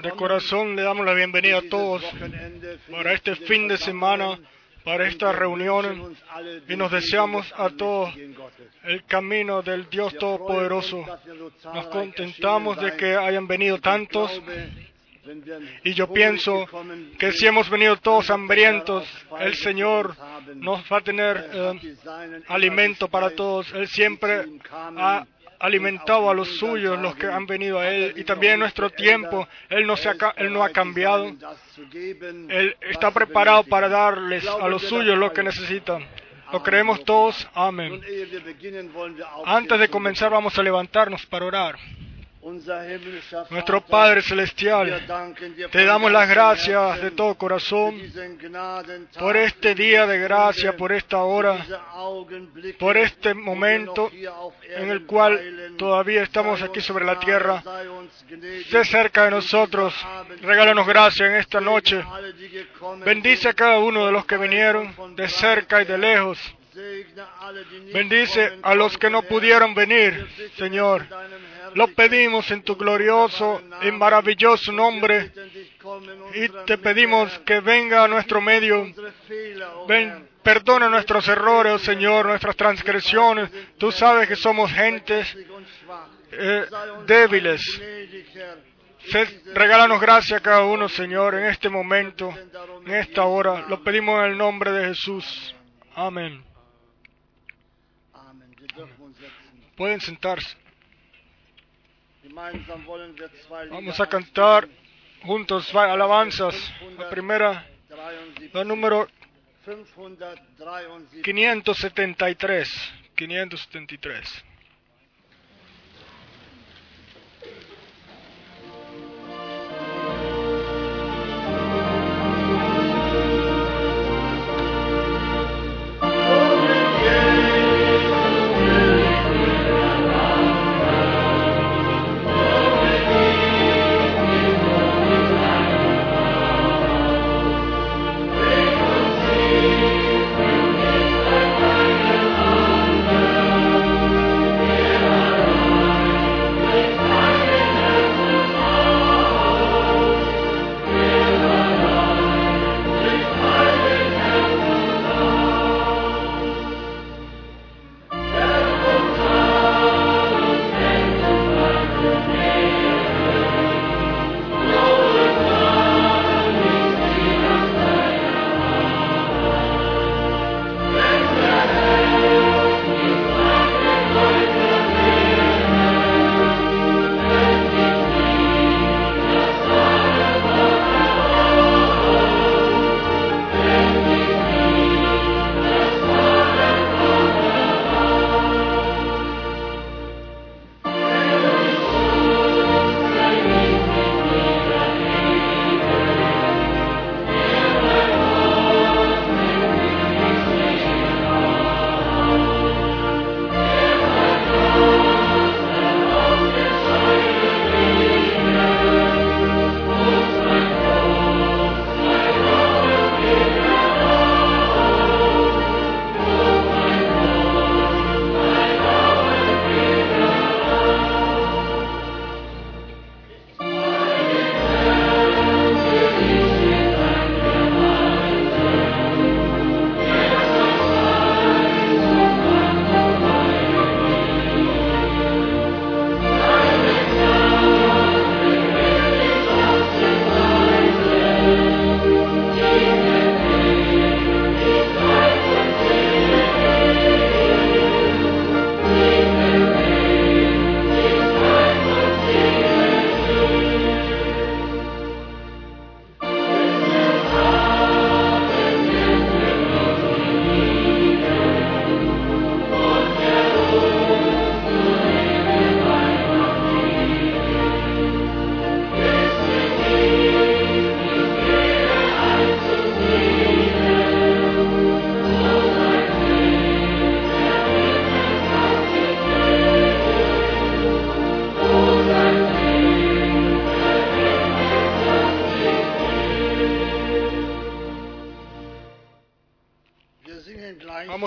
De corazón le damos la bienvenida a todos para este fin de semana, para uns alle y nos deseamos des a todos el camino del Dios Todopoderoso. Nos contentamos de que hayan venido tantos y yo pienso que si hemos venido todos hambrientos, el Señor nos va a tener Er eh, alimento para todos. Él siempre ha alimentado a los suyos, los que han venido a Él. Y también en nuestro tiempo, Él no, se ha, no ha cambiado. Él está preparado para darles a los suyos lo que necesitan. Lo creemos todos. Amén. Antes de comenzar vamos a levantarnos para orar. Nuestro Padre celestial, te damos las gracias de todo corazón por este día de gracia, por esta hora, por este momento en el cual todavía estamos aquí sobre la tierra. Sé cerca de nosotros. Regálanos gracia en esta noche. Bendice a cada uno de los que vinieron, de cerca y de lejos. Bendice a los que no pudieron venir, Señor. Lo pedimos en tu glorioso y maravilloso nombre y te pedimos que venga a nuestro medio. Ven, perdona nuestros errores, oh Señor, nuestras transgresiones. Tú sabes que somos gentes eh, débiles. Se- regálanos gracia a cada uno, Señor, en este momento, en esta hora. Lo pedimos en el nombre de Jesús. Amén. Pueden sentarse. Vamos a cantar juntos alabanzas. La primera, 73, la número 573. 573.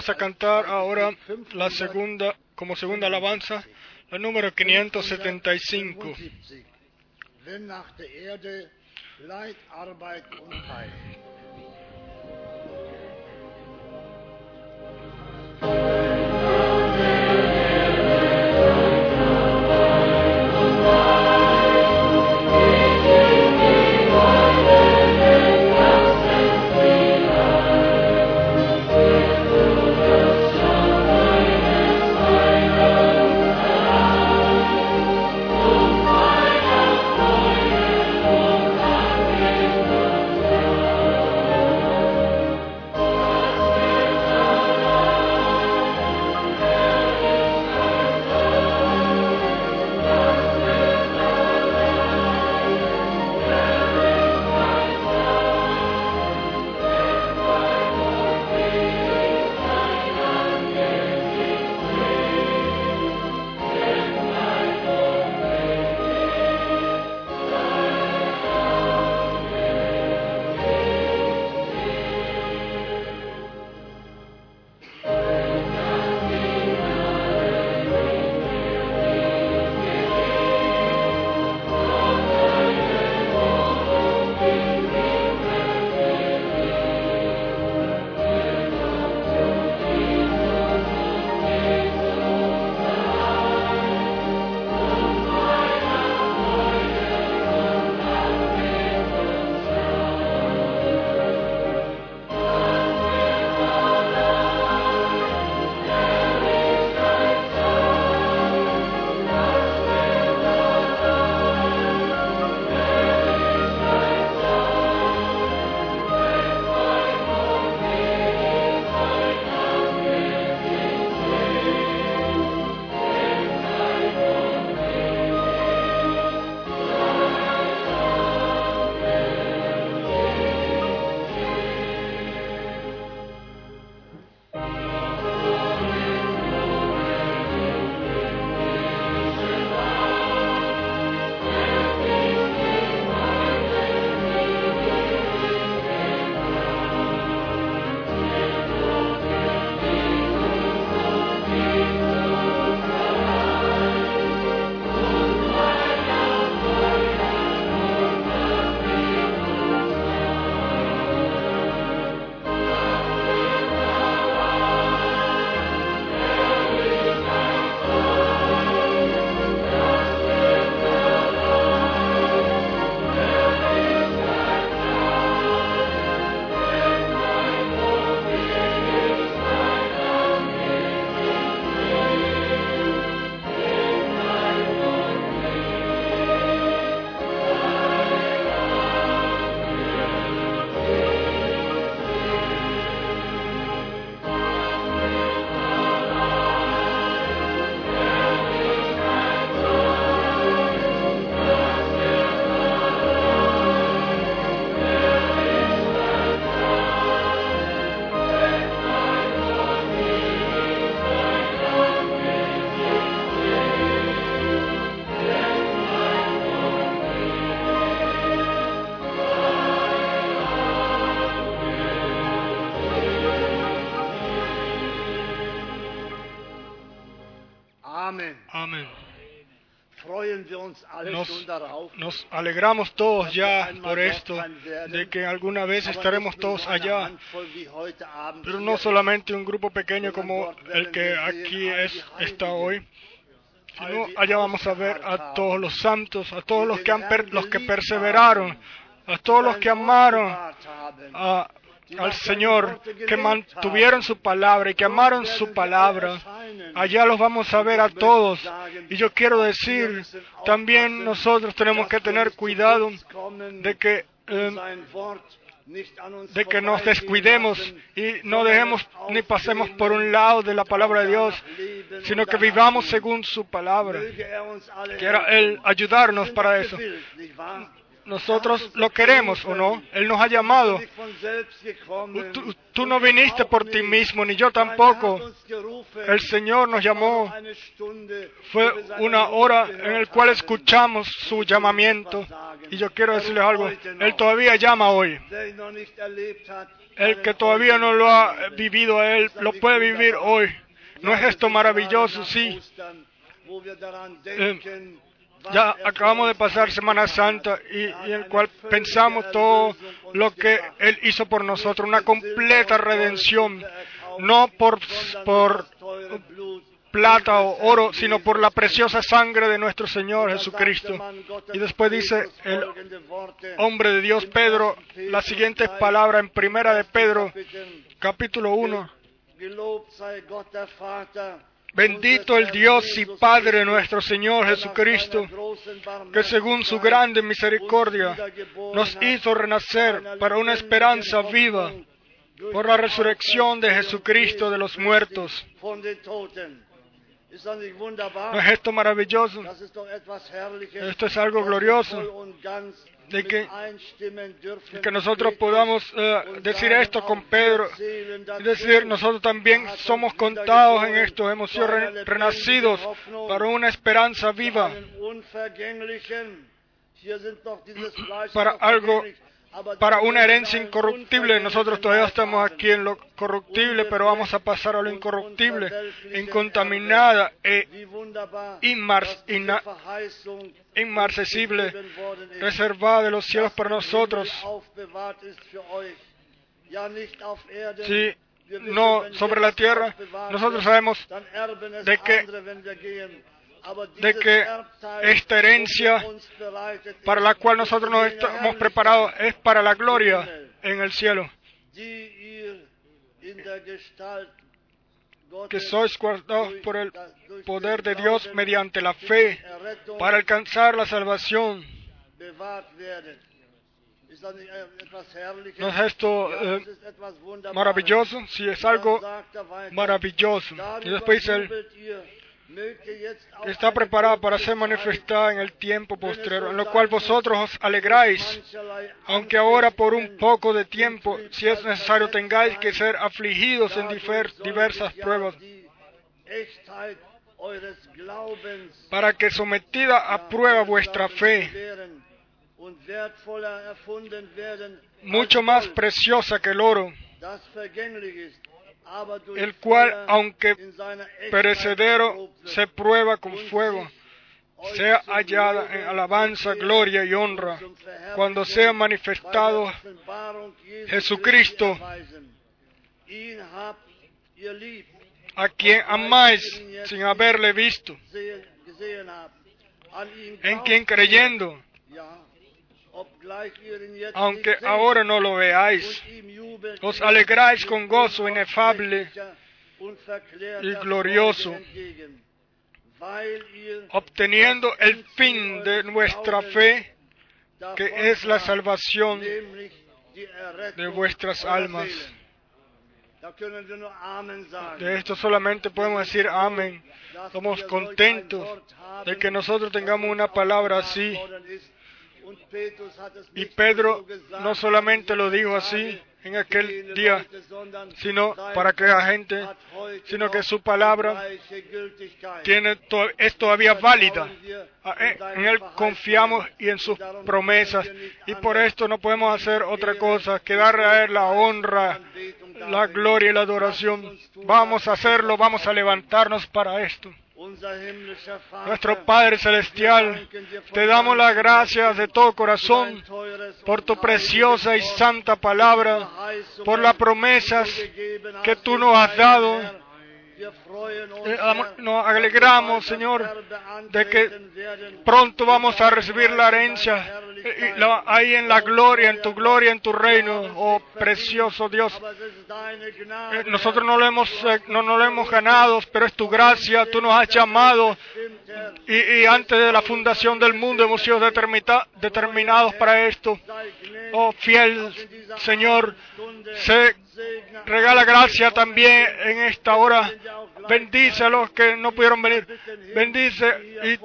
Vamos a cantar ahora la segunda, como segunda alabanza, la número 575. 575. Wenn nach der Erde Leid, Arbeit und Pein. Amen. Nos, alegramos todos ya por esto, de que alguna vez estaremos todos allá, pero no solamente un grupo pequeño como el que aquí es, está hoy, sino allá vamos a ver a todos los santos, a todos los que, han per- los que perseveraron, a todos los que amaron al Señor, que mantuvieron su palabra y que amaron su palabra. Allá los vamos a ver a todos. Y yo quiero decir, también nosotros tenemos que tener cuidado de que, eh, de que nos descuidemos y no dejemos ni pasemos por un lado de la palabra de Dios, sino que vivamos según su palabra. Quiera Él ayudarnos para eso. Nosotros lo queremos o no. Él nos ha llamado. Tú, no viniste por ti mismo, ni yo tampoco. El Señor nos llamó. Fue una hora en la cual escuchamos su llamamiento. Y yo quiero decirles algo. Él todavía llama hoy. El que todavía no lo ha vivido Él, lo puede vivir hoy. ¿No es esto maravilloso? Sí. eh, ya acabamos de pasar Semana Santa y, en el cual pensamos todo lo que Él hizo por nosotros, una completa redención, no por, por plata o oro, sino por la preciosa sangre de nuestro Señor Jesucristo. Y después dice el hombre de Dios Pedro las siguientes palabras en primera de Pedro, capítulo 1. Bendito el Dios y Padre nuestro Señor Jesucristo, que según su grande misericordia nos hizo renacer para una esperanza viva por la resurrección de Jesucristo de los muertos. ¿No es esto maravilloso? Esto es algo glorioso de que, que nosotros podamos eh, decir esto con Pedro y decir nosotros también somos contados en esto, hemos sido renacidos para una esperanza viva, para algo para una herencia incorruptible. Nosotros todavía estamos aquí en lo corruptible, pero vamos a pasar a lo incorruptible, incontaminada e inmarcesible, reservada de los cielos para nosotros. Sí, no sobre la tierra. Nosotros sabemos de que de que esta herencia para la cual nosotros nos estamos preparados es para la gloria en el cielo. Que sois guardados por el poder de Dios mediante la fe para alcanzar la salvación. ¿No es esto eh, maravilloso? Sí, es algo maravilloso. Y después dice está preparada para ser manifestada en el tiempo postrero, en lo cual vosotros os alegráis, aunque ahora por un poco de tiempo, si es necesario, tengáis que ser afligidos en diversas pruebas, para que sometida a prueba vuestra fe, mucho más preciosa que el oro, el cual, aunque perecedero, se prueba con fuego, sea hallada en alabanza, gloria y honra, cuando sea manifestado Jesucristo, a quien amáis sin haberle visto, en quien creyendo, aunque ahora no lo veáis, os alegráis con gozo inefable y glorioso, obteniendo el fin de nuestra fe, que es la salvación de vuestras almas. De esto solamente podemos decir amén. Somos contentos de que nosotros tengamos una palabra así y Pedro no solamente lo dijo así en aquel día, sino para que la gente, sino que su palabra tiene es todavía válida. Ah, eh, en Él confiamos y en sus promesas. Y por esto no podemos hacer otra cosa que darle a Él la honra, la gloria y la adoración. Vamos a hacerlo, vamos a levantarnos para esto. Nuestro Padre Celestial, te damos las gracias de todo corazón por tu preciosa y santa palabra, por las promesas que tú nos has dado. Eh, nos alegramos, Señor, de que pronto vamos a recibir la herencia ahí en la gloria, en tu gloria, en tu reino, oh precioso Dios. Eh, nosotros no lo hemos, no, no lo hemos ganado, pero es tu gracia, tú nos has llamado y, antes de la fundación del mundo hemos sido determinados para esto. Oh fiel Señor, se regala gracia también en esta hora Bendice a los que no pudieron venir. Bendice y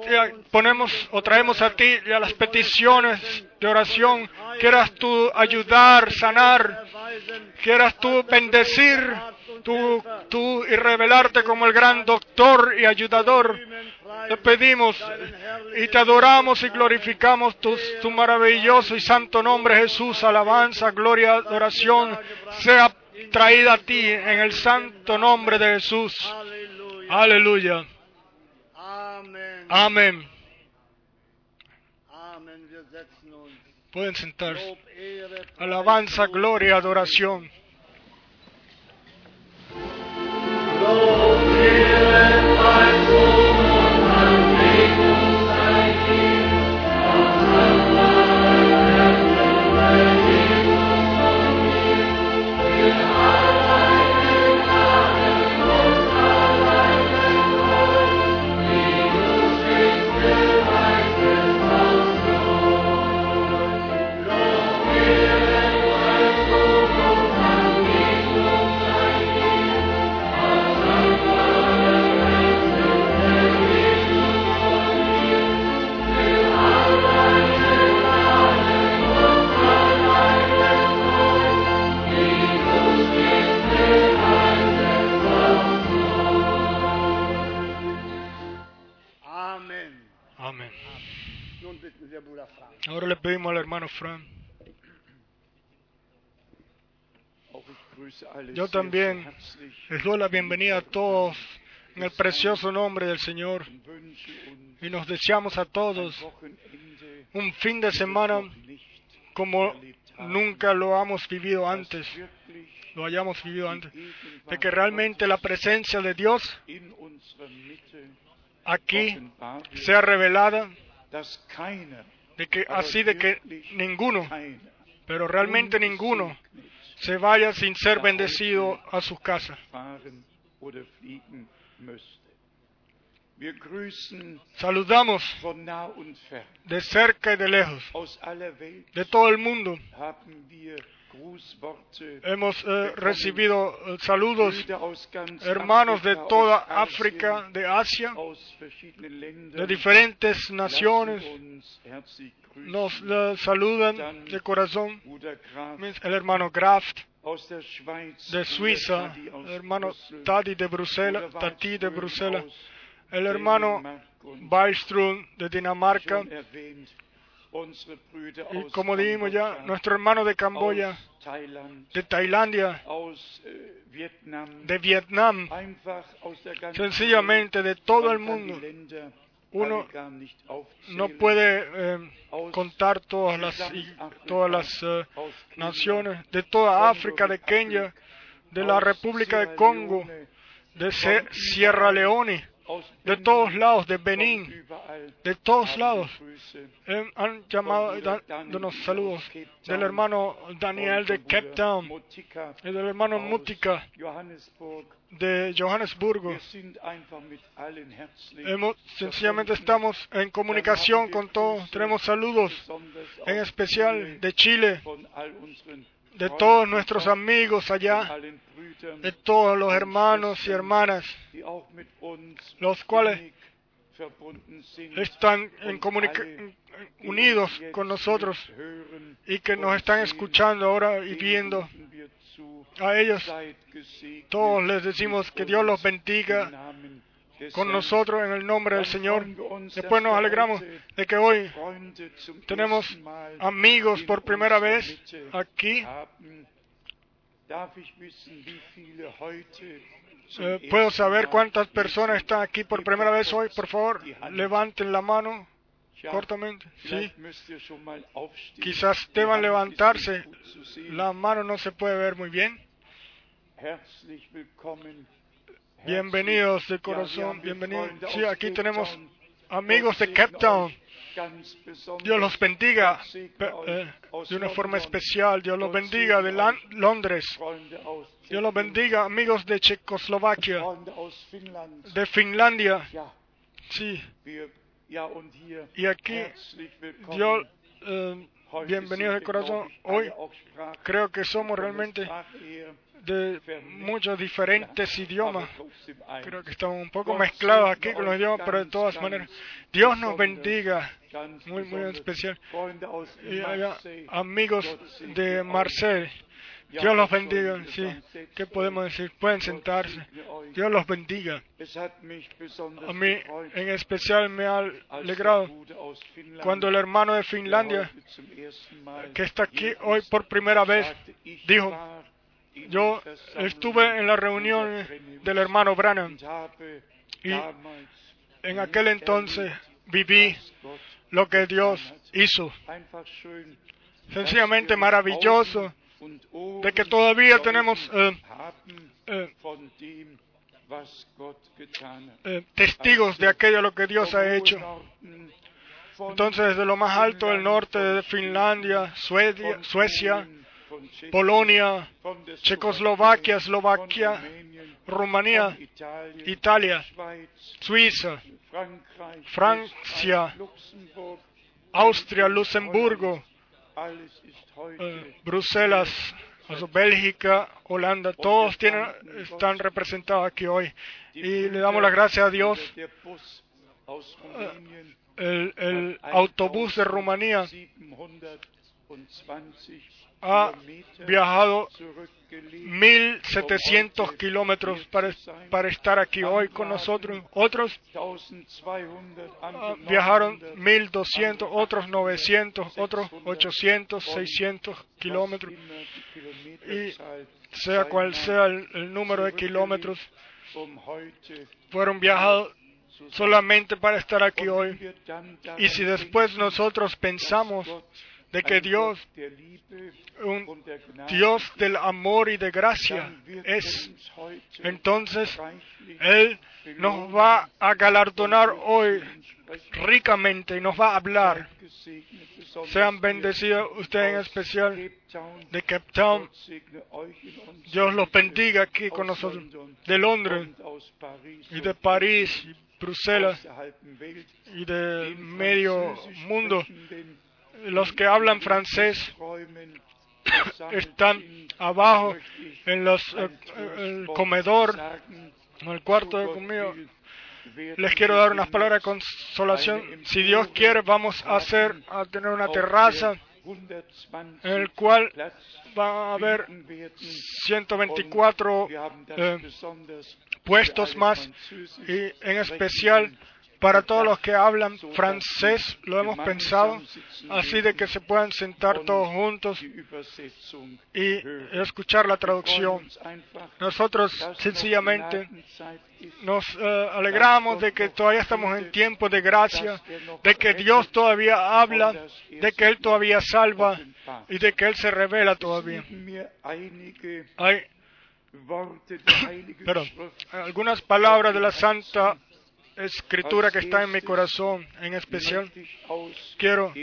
ponemos o traemos a ti las peticiones de oración. Quieras tú ayudar, sanar. Quieras tú bendecir tú, tú y revelarte como el gran doctor y ayudador. Te pedimos y te adoramos y glorificamos tu, tu maravilloso y santo nombre, Jesús. Alabanza, gloria, adoración sea traída a ti en el santo nombre de Jesús. Aleluya. Amén. Pueden sentarse. Alabanza, gloria, adoración. Ahora le pedimos al hermano Fran. Yo también les doy la bienvenida a todos en el precioso nombre del Señor y nos deseamos a todos un fin de semana como nunca lo hemos vivido antes, lo hayamos vivido antes, de que realmente la presencia de Dios aquí sea revelada, de que así de que ninguno, pero realmente ninguno se vaya sin ser bendecido a sus casas. Saludamos de cerca y de lejos, de todo el mundo. Hemos eh, recibido eh, saludos, hermanos de toda África, de Asia, de diferentes naciones, nos eh, saludan de corazón. El hermano Graft de Suiza, el hermano Tadi de Bruselas, Tati de Bruselas, el hermano Wallström de Dinamarca, y como dijimos ya, nuestro hermano de Camboya, de Tailandia, äh, de Vietnam, sencillamente de todo el mundo. Uno. No puede eh, contar todas las, todas las eh, naciones, de toda África, de Kenia, de la República de Congo, de Sierra Leone, de todos lados, de Benín, de todos lados. Han llamado dándonos saludos del hermano Daniel de Cape Town y del hermano Johannesburg. de Johannesburgo. Hemos, sencillamente estamos en comunicación con todos. Tenemos saludos, en especial de Chile, de todos nuestros amigos allá, de todos los hermanos y hermanas, los cuales están en unidos con nosotros y que nos están escuchando ahora y viendo. A ellos. Todos les decimos que Dios los bendiga con nosotros en el nombre del Señor. Después nos alegramos de que hoy tenemos amigos por primera vez aquí. Eh, ¿Puedo saber cuántas personas están aquí por primera vez hoy? Por favor, levanten la mano cortamente. Sí, quizás deban levantarse. La mano no se puede ver muy bien. Bienvenidos de corazón, bienvenidos. Sí, aquí tenemos amigos de Cape Town. Dios los bendiga eh, de una forma especial. Dios los bendiga de Lan- Londres. Dios los bendiga, amigos de Checoslovaquia, de Finlandia. Sí, y aquí. Dios, eh, bienvenidos de corazón. Hoy creo que somos realmente de muchos diferentes idiomas. Creo que estamos un poco mezclados aquí con los idiomas, pero de todas maneras, Dios nos bendiga muy, muy especial. Y amigos de. Marseille, Dios los bendiga. Sí, ¿qué podemos decir? Pueden sentarse. Dios los bendiga. A mí en especial me ha alegrado cuando el hermano de Finlandia, que está aquí hoy por primera vez, dijo, yo estuve en la reunión del hermano Branham y en aquel entonces viví lo que Dios hizo. Sencillamente maravilloso de que todavía tenemos eh, eh, eh, testigos de aquello lo que Dios ha hecho. Entonces, desde lo más alto del norte de Finlandia, Suecia Polonia, Checoslovaquia, Eslovaquia, Rumanía, Italia, Suiza, Francia, Austria, Luxemburgo, eh, Bruselas, Bélgica, Holanda, todos están representados aquí hoy. Y le damos las gracias a Dios. Eh, el, el autobús de Rumanía ha viajado 1.700 kilómetros para, para estar aquí hoy con nosotros. Otros ah, viajaron 1.200, otros 900, otros 800, 600 kilómetros. Y sea cual sea el número de kilómetros, fueron viajados solamente para estar aquí hoy. Y si después nosotros pensamos de que Dios, un Dios del amor y de gracia es, entonces Él nos va a galardonar hoy ricamente y nos va a hablar. Sean bendecidos ustedes en especial de Cape Town. Dios los bendiga aquí con nosotros, de Londres y de París, y Bruselas y del medio mundo los que hablan francés están abajo en los, eh, el comedor, en el cuarto de comida. Les quiero dar unas palabras de consolación. Si Dios quiere, vamos a hacer, a tener una terraza en el cual va a haber 124 eh, puestos más y en especial para todos los que hablan francés, lo hemos pensado, así de que se puedan sentar todos juntos y escuchar la traducción. Nosotros sencillamente nos eh, alegramos de que todavía estamos en tiempo de gracia, de que Dios todavía habla, de que Él todavía salva y de que Él se revela todavía. Hay perdón, algunas palabras de la Santa escritura que está en mi corazón en especial. Quiero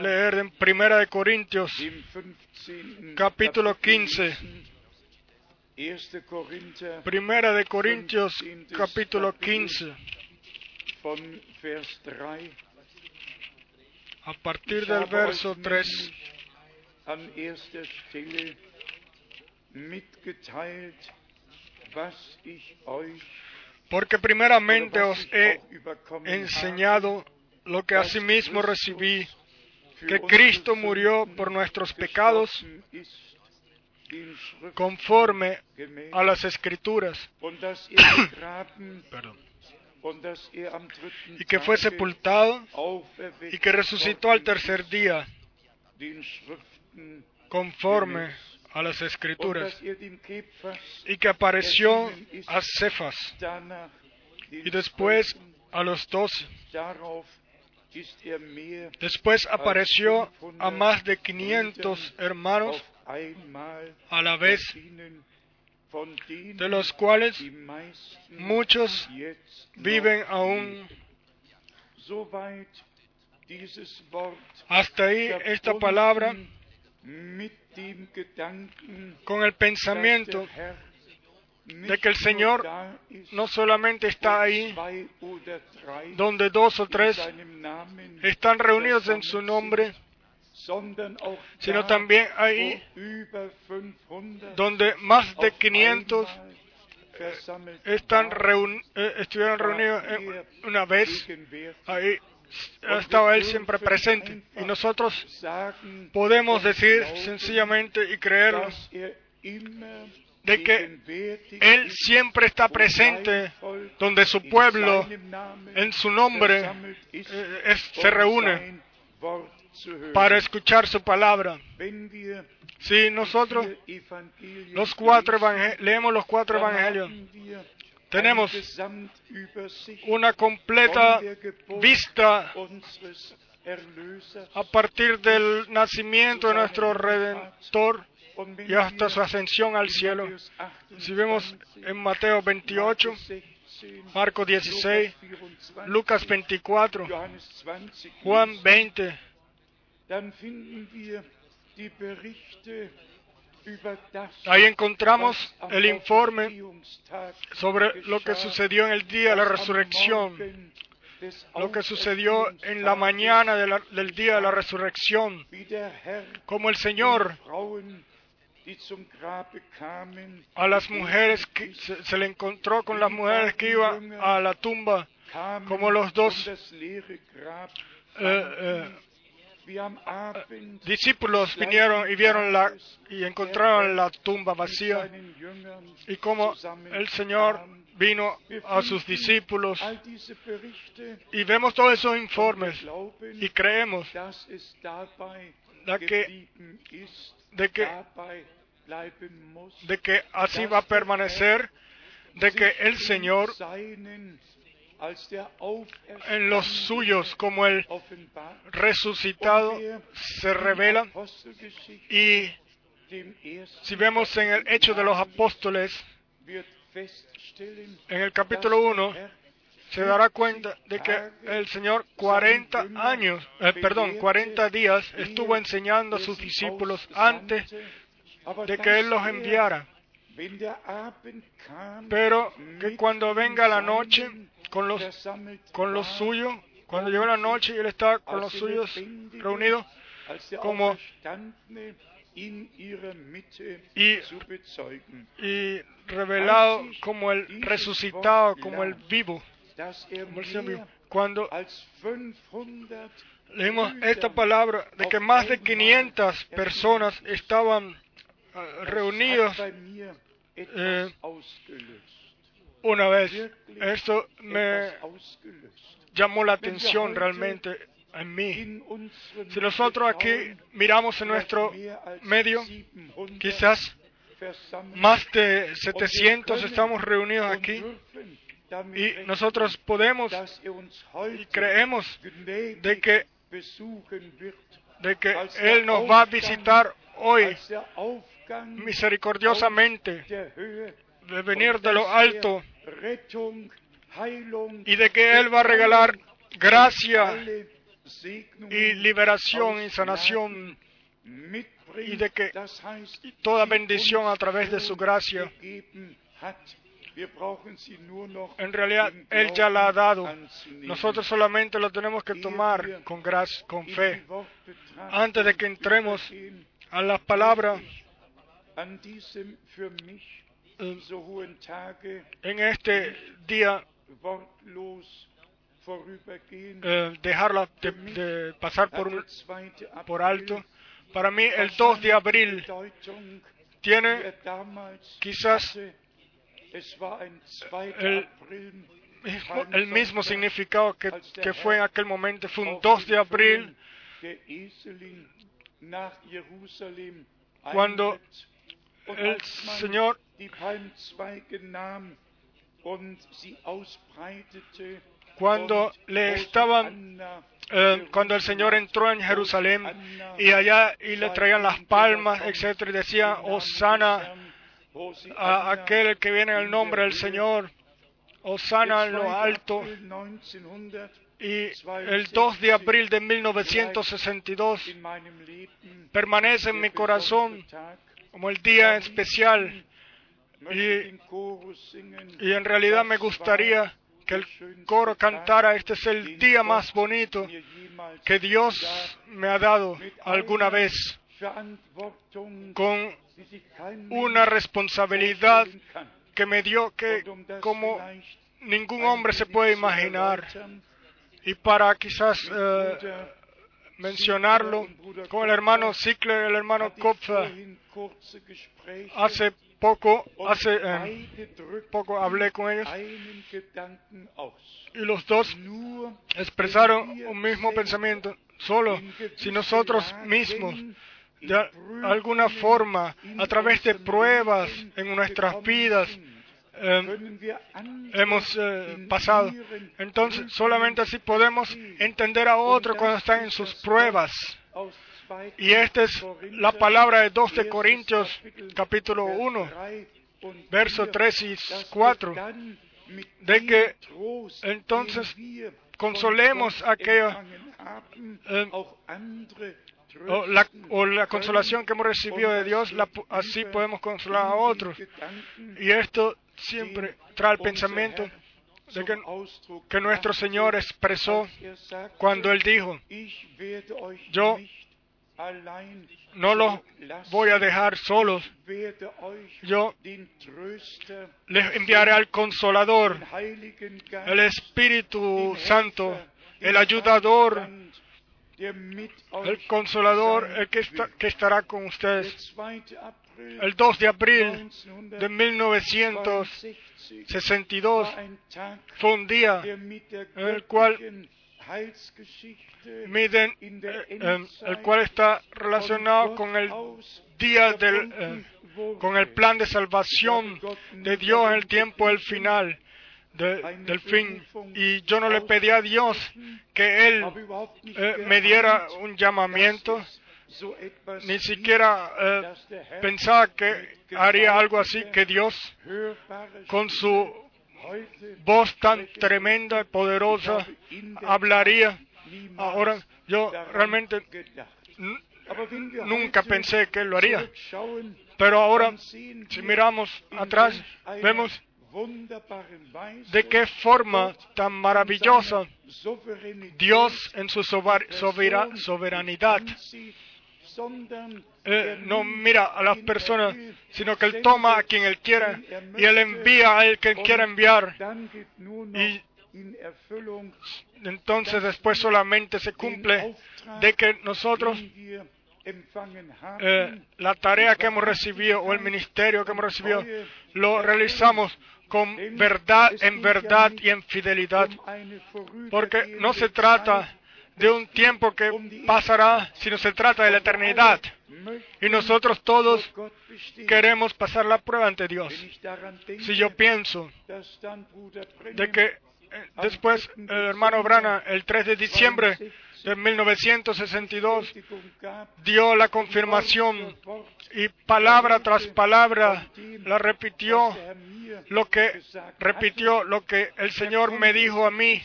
leer en Primera de Corintios, capítulo 15. Primera de Corintios, capítulo 15. A partir del verso 3. was ich euch porque primeramente os he enseñado lo que asimismo recibí, que Cristo murió por nuestros pecados conforme a las escrituras, y que fue sepultado y que resucitó al tercer día conforme a las escrituras y que apareció a Cefas y después a los doce. Después apareció a más de 500 hermanos a la vez, de los cuales muchos viven aún. Hasta ahí esta palabra con el pensamiento de que el Señor no solamente está ahí donde dos o tres están reunidos en su nombre, sino también ahí donde más de 500 están eh, estuvieron reunidos una vez, ahí estaba Él siempre presente. Y nosotros podemos decir sencillamente y creer de que Él siempre está presente donde su pueblo, en su nombre, eh, se reúne para escuchar su palabra. Si nosotros los cuatro leemos los cuatro evangelios, tenemos una completa vista a partir del nacimiento de nuestro Redentor y hasta su ascensión al cielo. Si vemos en Mateo 28, Marcos 16, Lucas 24, Juan 20, Ahí encontramos el informe sobre lo que sucedió en el día de la resurrección, lo que sucedió en la mañana del día de la resurrección, como el Señor a las mujeres que se, le encontró con las mujeres que iban a la tumba, como los dos discípulos vinieron y vieron la y encontraron la tumba vacía. Y como el Señor vino a sus discípulos y vemos todos esos informes y creemos de que, de que, de que así va a permanecer, de que el Señor en los suyos como el resucitado se revela y si vemos en el hecho de los apóstoles en el capítulo 1 se dará cuenta de que el Señor 40 años, eh, perdón, 40 días estuvo enseñando a sus discípulos antes de que Él los enviara. Pero que cuando venga la noche, con los, con los suyos, cuando llegó la noche y él estaba con los suyos reunidos, como y, y revelado como el resucitado, como el vivo, como el vivo. Cuando leímos esta palabra de que más de 500 personas estaban reunidos eh, una vez. Esto me llamó la atención realmente en mí. Si nosotros aquí miramos en nuestro medio, quizás más de 700 estamos reunidos aquí y nosotros podemos y creemos de que de que Él nos va a visitar hoy misericordiosamente de venir de lo alto y de que Él va a regalar gracia y liberación y sanación y de que toda bendición a través de su gracia. En realidad, Él ya la ha dado. Nosotros solamente lo tenemos que tomar con, gracia, con fe. Antes de que entremos a las palabras en este día eh, dejarla de, pasar por, por alto. Para mí el 2 de abril tiene quizás el, el mismo significado que, que, fue en aquel momento. Fue un 2 de abril cuando el Señor cuando le estaban eh, cuando el Señor entró en Jerusalén y allá y le traían las palmas, etcétera, y decía, Osana a aquel que viene en el nombre del Señor, Osana en lo alto. Y el 2 de abril de 1962 permanece en mi corazón como el día especial y, en realidad me gustaría que el coro cantara, este es el día más bonito que Dios me ha dado alguna vez, con una responsabilidad que me dio que como ningún hombre se puede imaginar. Y para quizás eh, mencionarlo con el hermano Zickler, el hermano Kopfer, hace poco, hace eh, poco hablé con ellos y los dos expresaron un mismo pensamiento. Solo si nosotros mismos, de alguna forma, a través de pruebas en nuestras vidas, eh, hemos eh, pasado. Entonces, solamente así podemos entender a otro cuando están en sus pruebas. Y esta es la palabra de 2 de Corintios, capítulo 1, verso 3 y 4, de que entonces consolemos aquella eh, o, la, consolación que hemos recibido de Dios, así podemos consolar a otros. Y esto siempre trae el pensamiento de que, que nuestro Señor expresó cuando Él dijo, yo no los voy a dejar solos. Yo les enviaré al Consolador, el Espíritu Santo, el ayudador, el Consolador, el que, estará con ustedes. El 2 de abril de 1962 fue un día en el cual miden, eh, eh, el cual está relacionado con el día del, eh, con el plan de salvación de Dios en el tiempo del final, del fin. Y yo no le pedí a Dios que Él me diera un llamamiento, ni siquiera pensaba que haría algo así, que Dios, con su voz tan tremenda y poderosa, hablaría Ahora, yo realmente nunca pensé que lo haría. Pero ahora, si miramos atrás, vemos de qué forma tan maravillosa Dios en su soberanidad eh, no mira a las personas, sino que Él toma a quien Él quiera y Él envía a Él quiera enviar. Y entonces después solamente se cumple de que nosotros eh, la tarea que hemos recibido o el ministerio que hemos recibido lo realizamos con verdad, en verdad y en fidelidad. Porque no se trata de un tiempo que pasará, sino se trata de la eternidad. Y nosotros todos queremos pasar la prueba ante Dios. Si yo pienso de que después el hermano Brana, el 3 de diciembre de 1962, dio la confirmación y palabra tras palabra la repitió lo que repitió lo que el Señor me dijo a mí.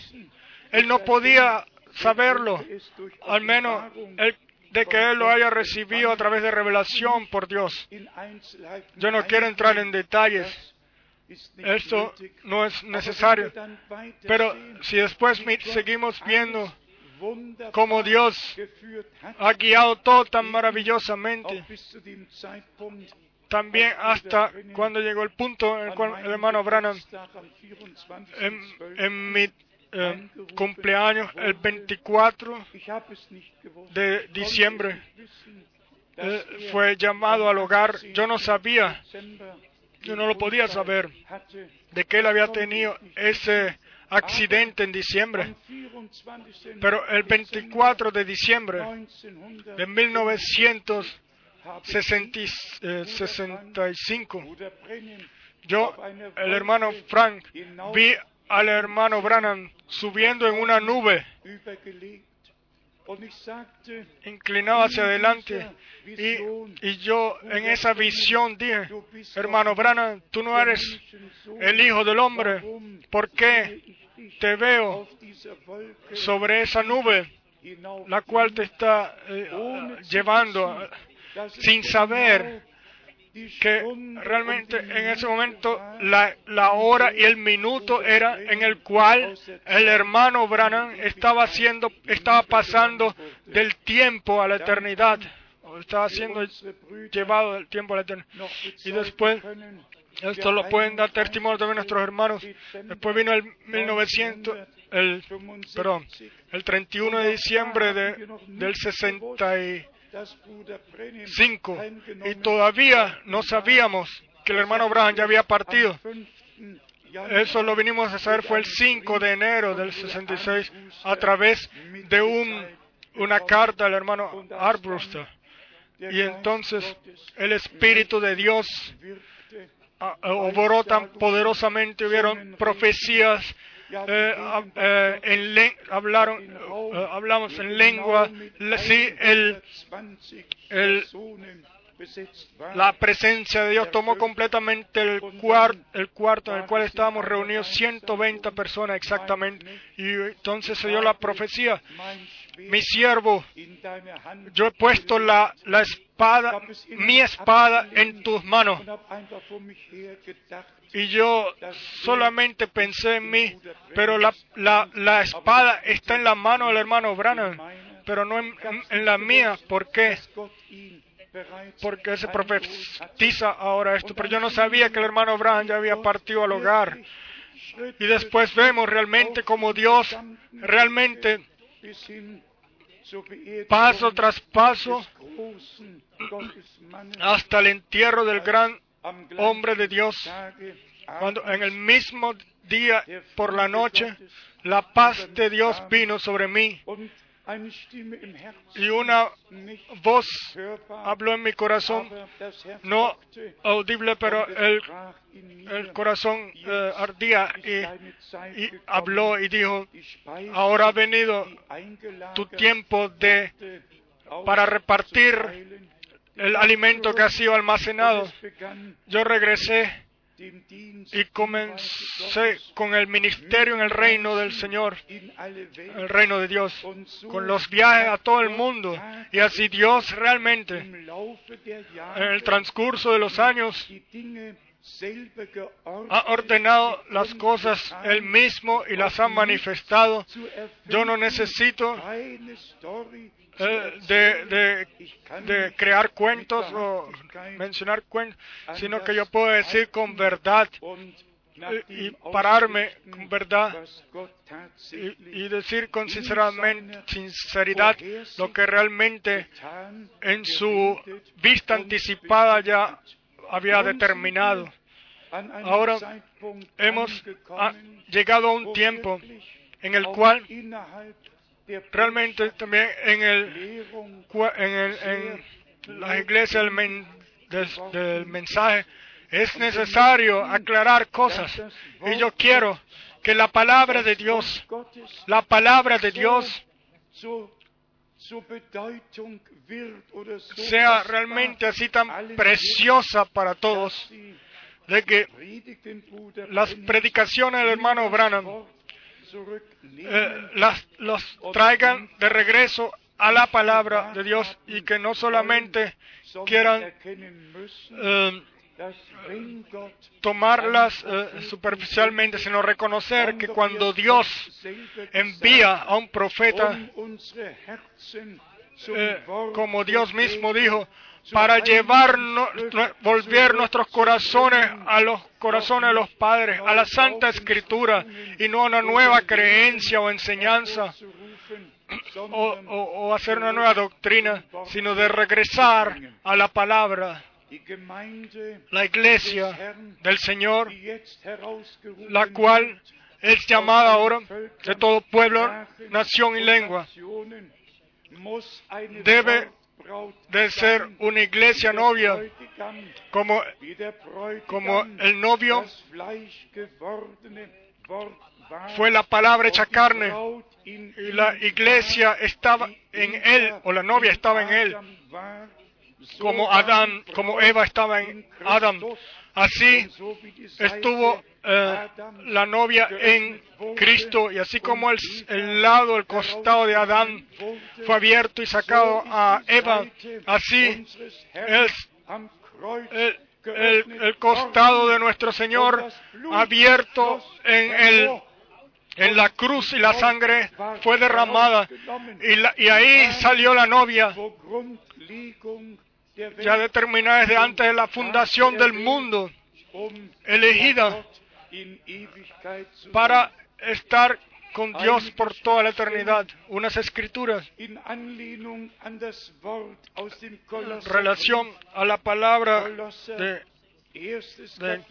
Él no podía saberlo, al menos de que Él lo haya recibido a través de revelación por Dios. Yo no quiero entrar en detalles, esto no es necesario. Pero si después seguimos viendo cómo Dios ha guiado todo tan maravillosamente, también hasta cuando llegó el punto en el cual el hermano Branham, en, mi eh, cumpleaños, el 24 de diciembre, eh, fue llamado al hogar. Yo no sabía yo no lo podía saber de que él había tenido ese accidente en diciembre. Pero el 24 de diciembre de 1965, yo, el hermano Frank, vi al hermano Branham subiendo en una nube inclinado hacia adelante. Y, yo en esa visión dije, hermano Branham, tú no eres el Hijo del Hombre. ¿Por qué te veo sobre esa nube, la cual te está eh, llevando sin saber que realmente en ese momento la, la, hora y el minuto era en el cual el hermano Branham estaba haciendo, estaba pasando del tiempo a la eternidad, o estaba siendo llevado del tiempo a la eternidad. Y después, esto lo pueden dar testimonio también nuestros hermanos. Después vino el 1900, el, perdón, el 31 de diciembre de, del 60 y 5 y todavía no sabíamos que el hermano Abraham ya había partido. Eso lo vinimos a saber fue el 5 de enero del 66 a través de un, una carta del hermano Arbruster. Y entonces el Espíritu de Dios obró tan poderosamente, hubieron profecías, eh, eh, en hablaron, eh, hablamos en lengua, sí, el, el- la presencia de Dios tomó completamente el, cuar- el cuarto en el cual estábamos reunidos, 120 personas exactamente, y entonces se dio la profecía, mi siervo, yo he puesto la, la espada, mi espada en tus manos. Y yo solamente pensé en mí, pero la, la, la espada está en la mano del hermano Branham, pero no en, en la mía. ¿Por qué? Porque se profetiza ahora esto. Pero yo no sabía que el hermano Branham ya había partido al hogar. Y después vemos realmente como Dios realmente paso tras paso hasta el entierro del gran hombre de Dios, cuando en el mismo día por la noche la paz de Dios vino sobre mí y una voz habló en mi corazón, no audible, pero el, el corazón eh, ardía y, y habló y dijo, ahora ha venido tu tiempo de para repartir el alimento que ha sido almacenado. Yo regresé y comencé con el ministerio en el reino del Señor, el reino de Dios, con los viajes a todo el mundo. Y así Dios realmente, en el transcurso de los años, ha ordenado las cosas Él mismo y las ha manifestado. Yo no necesito de, de, crear cuentos o mencionar cuentos, sino que yo puedo decir con verdad y pararme con verdad y, decir con sinceramente, sinceridad lo que realmente en su vista anticipada ya había determinado. Ahora hemos llegado a un tiempo en el cual realmente también en el en, el, en la iglesia del, del mensaje es necesario aclarar cosas. Y yo quiero que la palabra de Dios la palabra de Dios sea realmente así tan preciosa para todos de que las predicaciones del hermano Branham eh, las, los traigan de regreso a la palabra de Dios y que no solamente quieran eh, tomarlas eh, superficialmente, sino reconocer que cuando Dios envía a un profeta, como Dios mismo dijo, para llevar, no- no- volver nuestros corazones a los corazones de los padres, a la Santa Escritura y no a una nueva creencia o enseñanza o, o- o hacer una nueva doctrina, sino de regresar a la palabra, la iglesia del Señor, la cual es llamada ahora de todo pueblo, nación y lengua, debe de ser una iglesia novia, como, como el novio fue la palabra hecha carne y la iglesia estaba en él, o la novia estaba en él, como Adán, como Eva estaba en Adán. Así estuvo eh, la novia en Cristo y así como el, lado, el costado de Adán fue abierto y sacado a Eva, así el- el costado de nuestro Señor abierto en el en la cruz y la sangre fue derramada. Y, la- y ahí salió la novia ya determinada desde antes de la fundación del mundo elegida para estar con Dios por toda la eternidad. Unas escrituras en relación a la palabra de.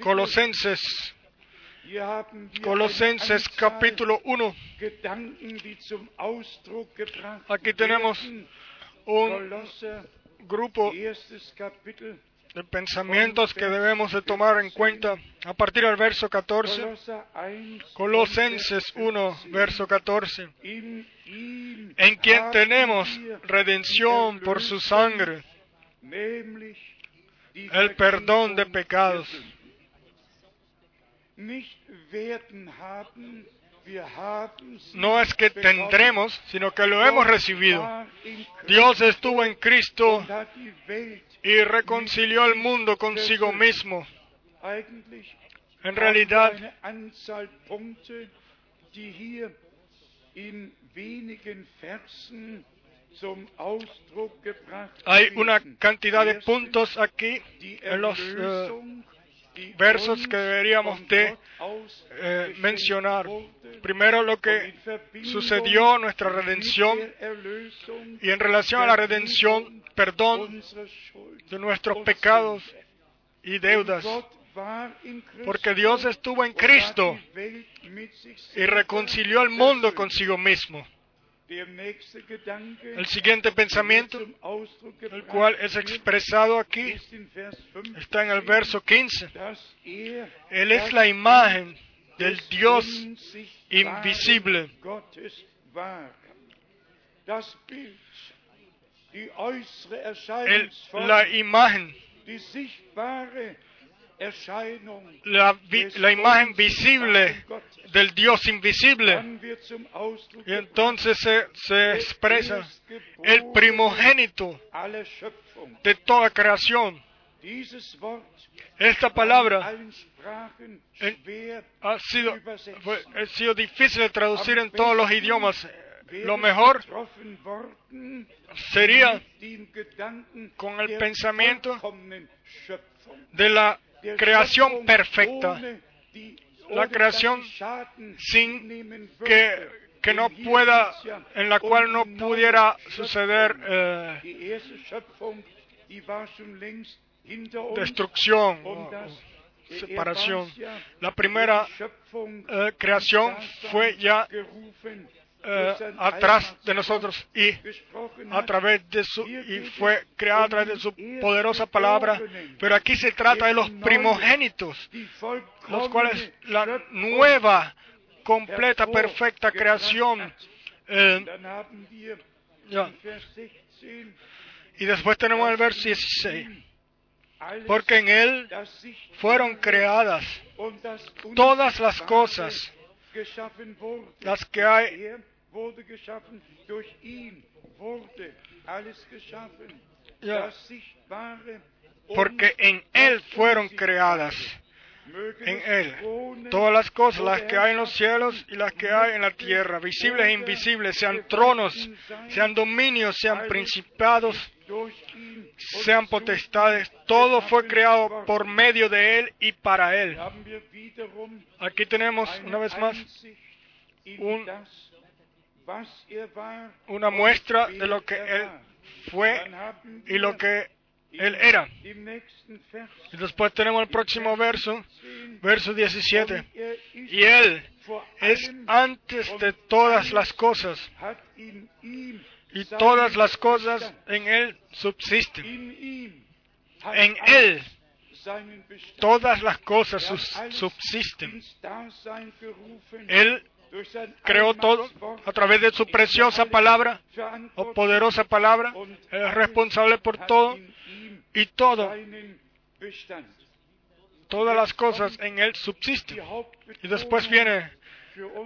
Colosenses, Colosenses capítulo 1. Gedanken, die zum Ausdruck gebracht Aquí tenemos un grupo Kapitel, de pensamientos que debemos de tomar en cuenta a partir del verso 14. Kolosser 1, Colosenses 1, verso 14. in ihm En quien tenemos redención por su sangre, el perdón de pecados. No es que tendremos, sino que lo hemos recibido. Dios estuvo en Cristo y reconcilió al mundo consigo mismo. En realidad, hay una cantidad de puntos aquí en los eh, versos que deberíamos de eh, mencionar. Primero lo que sucedió, nuestra redención, y en relación a la redención, perdón de nuestros pecados y deudas. Porque Dios estuvo en Cristo y reconcilió al mundo consigo mismo. El siguiente pensamiento, el cual es expresado aquí, ist in Vers 15, está en el verso 15. dass er Él es la imagen del Dios invisible. El- la imagen, la, imagen visible del Dios invisible. Y entonces se, expresa el primogénito de toda creación. Esta palabra ha sido, ha sido difícil de traducir en todos los idiomas. Lo mejor sería con el pensamiento de la creación perfecta, La creación sin que, que no pueda, en la cual no pudiera suceder eh, destrucción o, separación. La primera eh, creación fue ya eh, atrás de nosotros y a través de su y fue creada a través de su poderosa palabra, pero aquí se trata de los primogénitos, los cuales la nueva, completa, perfecta creación. eh, Dann haben wir ya. in Vers 16 Y después tenemos el verso 16, alles, porque en él fueron creadas todas las cosas, las que hay Porque en él fueron creadas, en él, todas las cosas, las que hay en los cielos y las que hay en la tierra, visibles e invisibles, sean tronos, sean dominios, sean principados, sean potestades, todo fue creado por medio de él y para él. Aquí tenemos una vez más un- das, was er war una muestra de lo que él fue y lo que él era. Y después tenemos el próximo verso, 10, verso 17. und er ist Y él es antes de todas las cosas, y todas las cosas en él subsisten. En él todas las cosas subsisten. Él creó todo a través de su preciosa palabra o poderosa palabra. es responsable por todo y todo, todas las cosas en él subsisten. Y después viene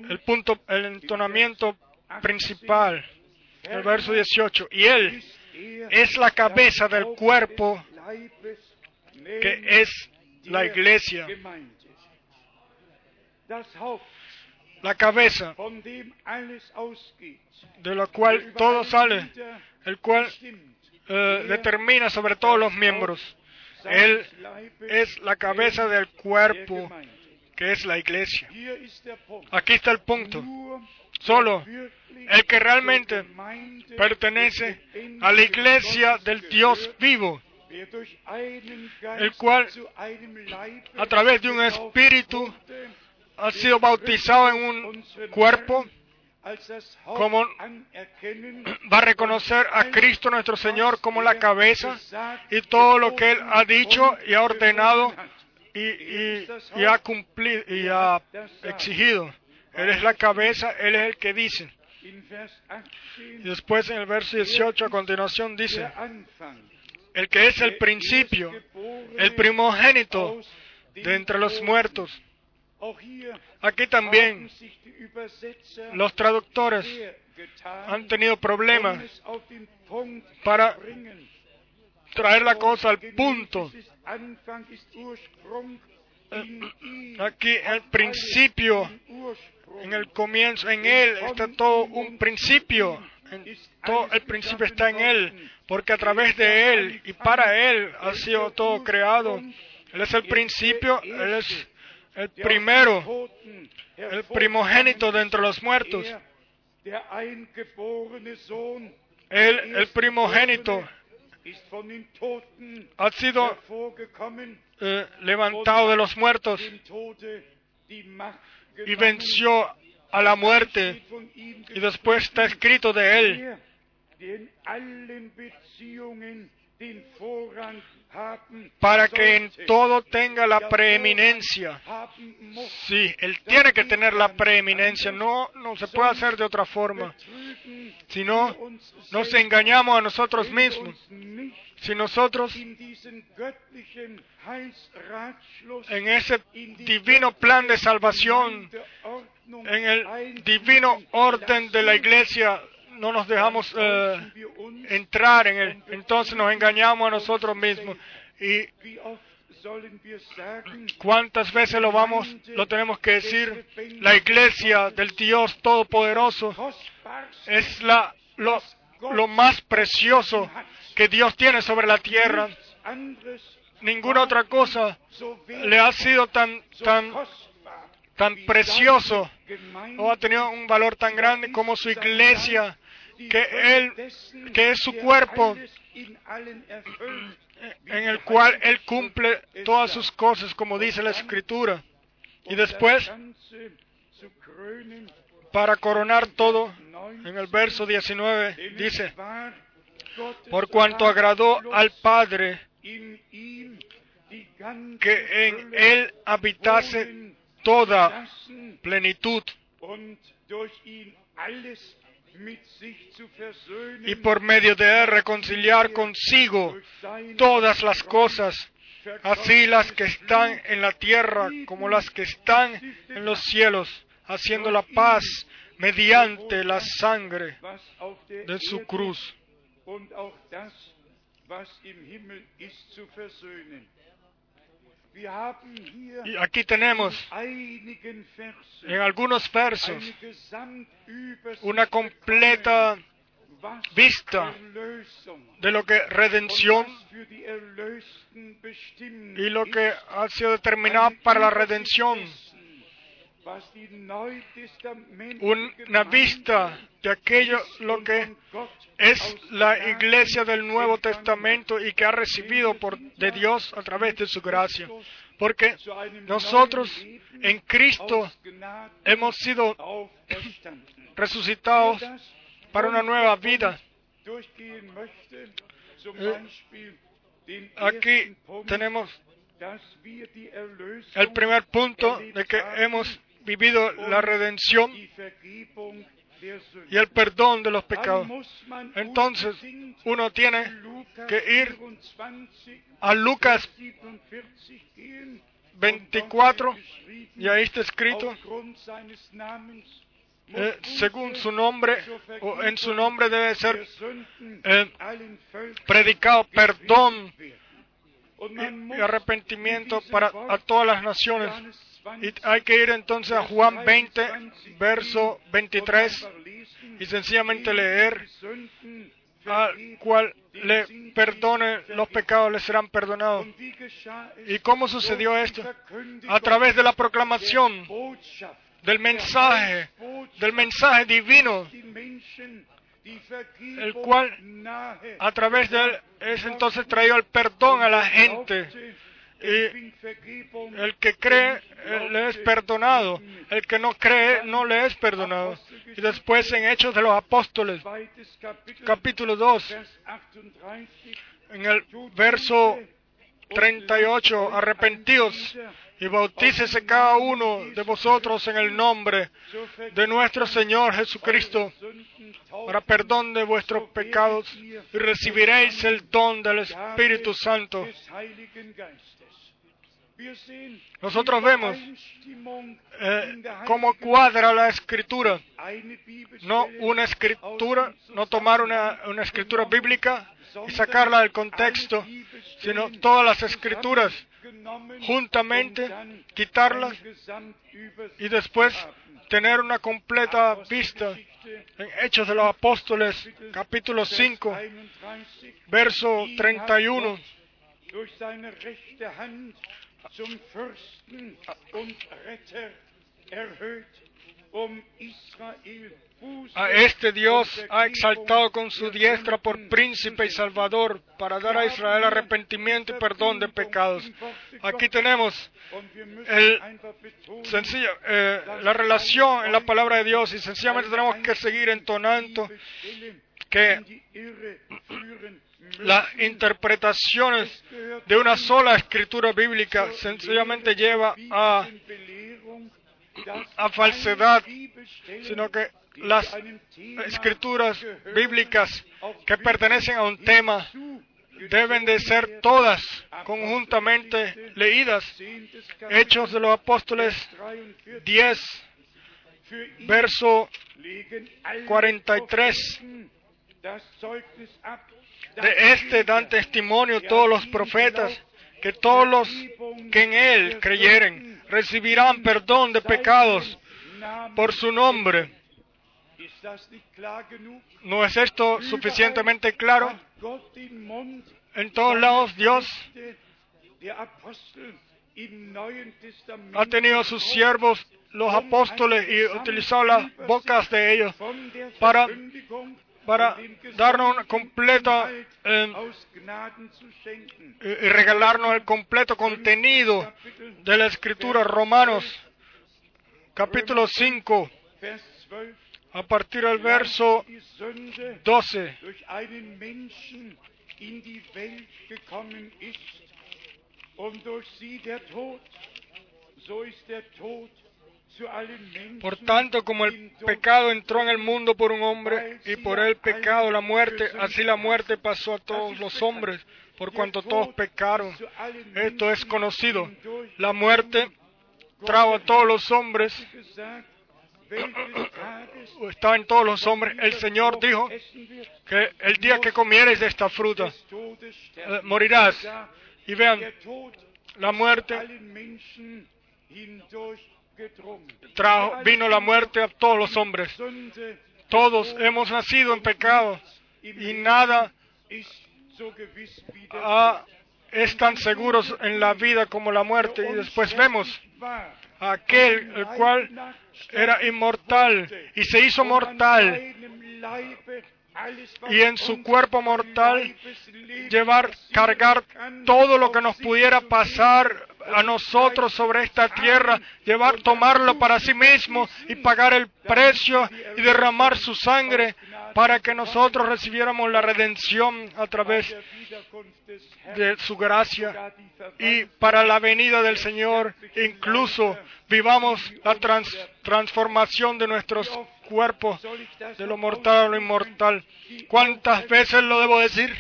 el punto, el entonamiento principal, el verso 18. Y él es la cabeza del cuerpo que es la iglesia. La cabeza de la cual todo sale, el cual eh, determina sobre todos los miembros. Él es la cabeza del cuerpo que es la iglesia. Aquí está el punto. Solo el que realmente pertenece a la iglesia del Dios vivo, el cual, a través de un espíritu, ha sido bautizado en un cuerpo como va a reconocer a Cristo nuestro Señor como la cabeza y todo lo que Él ha dicho y ha ordenado y, ha cumplido y ha exigido. Él es la cabeza, Él es el que dice. Y después en el verso 18 a continuación dice, el que es el principio, el primogénito de entre los muertos. Aquí también los traductores han tenido problemas para traer la cosa al punto. Aquí el principio, en el comienzo, en Él está todo un principio. todo el principio está en Él, porque a través de Él y para Él ha sido todo creado. Él es el principio, Él es el primero, el primogénito de entre los muertos. El primogénito, ha sido eh, levantado de los muertos y venció a la muerte. Y después está escrito de él para que en todo tenga la preeminencia. Sí, Él tiene que tener la preeminencia, no, no se puede hacer de otra forma. Si no, nos engañamos a nosotros mismos. Si nosotros en ese divino plan de salvación, en el divino orden de la iglesia, no nos dejamos eh, entrar en él, entonces nos engañamos a nosotros mismos. Y cuántas veces lo vamos, lo tenemos que decir, la iglesia del Dios Todopoderoso es la, lo, más precioso que Dios tiene sobre la tierra. Ninguna otra cosa le ha sido tan, tan, tan precioso o ha tenido un valor tan grande como su iglesia que Él, que es su cuerpo, en el cual Él cumple todas sus cosas, como dice la Escritura. Y después, para coronar todo, en el verso 19 dice, por cuanto agradó al Padre que en Él habitase toda plenitud y por medio de él reconciliar consigo todas las cosas, así las que están en la tierra como las que están en los cielos, haciendo la paz mediante la sangre de su cruz. Y aquí tenemos en algunos versos una completa vista de lo que redención y lo que ha sido determinado para la redención. Una vista de aquello lo que es la iglesia del Nuevo Testamento y que ha recibido por, de Dios a través de su gracia. Porque nosotros en Cristo hemos sido resucitados para una nueva vida. Eh, aquí tenemos el primer punto de que hemos vivido la redención y el perdón de los pecados. Entonces uno tiene que ir a Lucas 24 y ahí está escrito eh, según su nombre o en su nombre debe ser eh, predicado perdón y arrepentimiento para a todas las naciones y hay que ir entonces a Juan 20, verso 23, y sencillamente leer al cual le perdone los pecados le serán perdonados. ¿Y cómo sucedió esto? A través de la proclamación del mensaje, del mensaje divino, el cual a través de él es entonces traído el perdón a la gente Y el que cree eh, le es perdonado. El que no cree no le es perdonado. Y después en Hechos de los Apóstoles, capítulo 2, en el verso 38, arrepentidos y bautícese cada uno de vosotros en el nombre de nuestro Señor Jesucristo para perdón de vuestros pecados y recibiréis el don del Espíritu Santo. Nosotros vemos eh, cómo cuadra la escritura. No una escritura, no tomar una, una escritura bíblica y sacarla del contexto, sino todas las escrituras juntamente, quitarlas y después tener una completa vista en Hechos de los Apóstoles, capítulo 5, verso 31 um a este Dios ha exaltado con su diestra por príncipe y salvador para dar a Israel arrepentimiento y perdón de pecados. Aquí tenemos el sencillo, eh, la relación en la palabra de Dios y sencillamente tenemos que seguir entonando que las interpretaciones de una sola escritura bíblica sencillamente lleva a, a falsedad, sino que las escrituras bíblicas que pertenecen a un tema deben de ser todas conjuntamente leídas. Hechos de los Apóstoles 10, verso 43. De este dan testimonio todos los profetas, que todos los que en él creyeren recibirán perdón de pecados por su nombre. ¿No es esto suficientemente claro? En todos lados Dios ha tenido sus siervos, los apóstoles, y utilizado las bocas de ellos para para darnos una completa eh, y regalarnos el completo contenido de la escritura Romanos capítulo 5 a partir del verso 12 por tanto, como el pecado entró en el mundo por un hombre y por el pecado la muerte, así la muerte pasó a todos los hombres, por cuanto todos pecaron. Esto es conocido. La muerte trajo a todos los hombres, estaba en todos los hombres. El Señor dijo que el día que comieres esta fruta, eh, morirás. Y vean, la muerte trajo, vino la muerte a todos los hombres. Todos hemos nacido en pecado y nada es tan seguro en la vida como la muerte. Y después vemos a aquel el cual era inmortal y se hizo mortal y en su cuerpo mortal llevar, cargar todo lo que nos pudiera pasar a nosotros sobre esta tierra, llevar, tomarlo para sí mismo y pagar el precio y derramar su sangre para que nosotros recibiéramos la redención a través de su gracia y para la venida del Señor, incluso vivamos la transformación de nuestros cuerpos, de lo mortal a lo inmortal. ¿Cuántas veces lo debo decir?